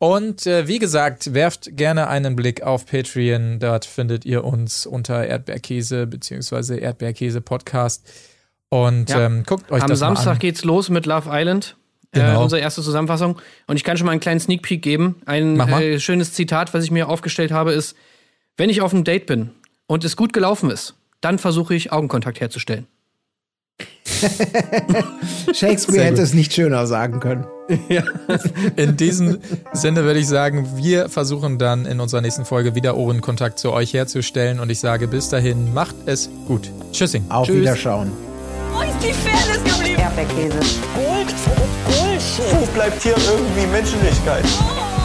Und äh, wie gesagt, werft gerne einen Blick auf Patreon. Dort findet ihr uns unter Erdbeerkäse bzw. Erdbeerkäse Podcast. Und Ja. ähm, guckt euch Am das mal Samstag an. geht's los mit Love Island. Äh, Genau. unsere erste Zusammenfassung. Und ich kann schon mal einen kleinen Sneak Peek geben. Ein mal. äh, schönes Zitat, was ich mir aufgestellt habe, ist: Wenn ich auf einem Date bin und es gut gelaufen ist, dann versuche ich Augenkontakt herzustellen. Shakespeare hätte es nicht schöner sagen können. In diesem Sinne würde ich sagen, wir versuchen dann in unserer nächsten Folge wieder Ohrenkontakt zu euch herzustellen. Und ich sage bis dahin, macht es gut. Tschüssing. Auf Tschüss. Wiederschauen. Wo ist die Fairness geblieben? Erdbeerkäse. Gold, Bullshit. Wo bleibt hier irgendwie Menschlichkeit?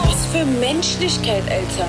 Was für Menschlichkeit, Alter.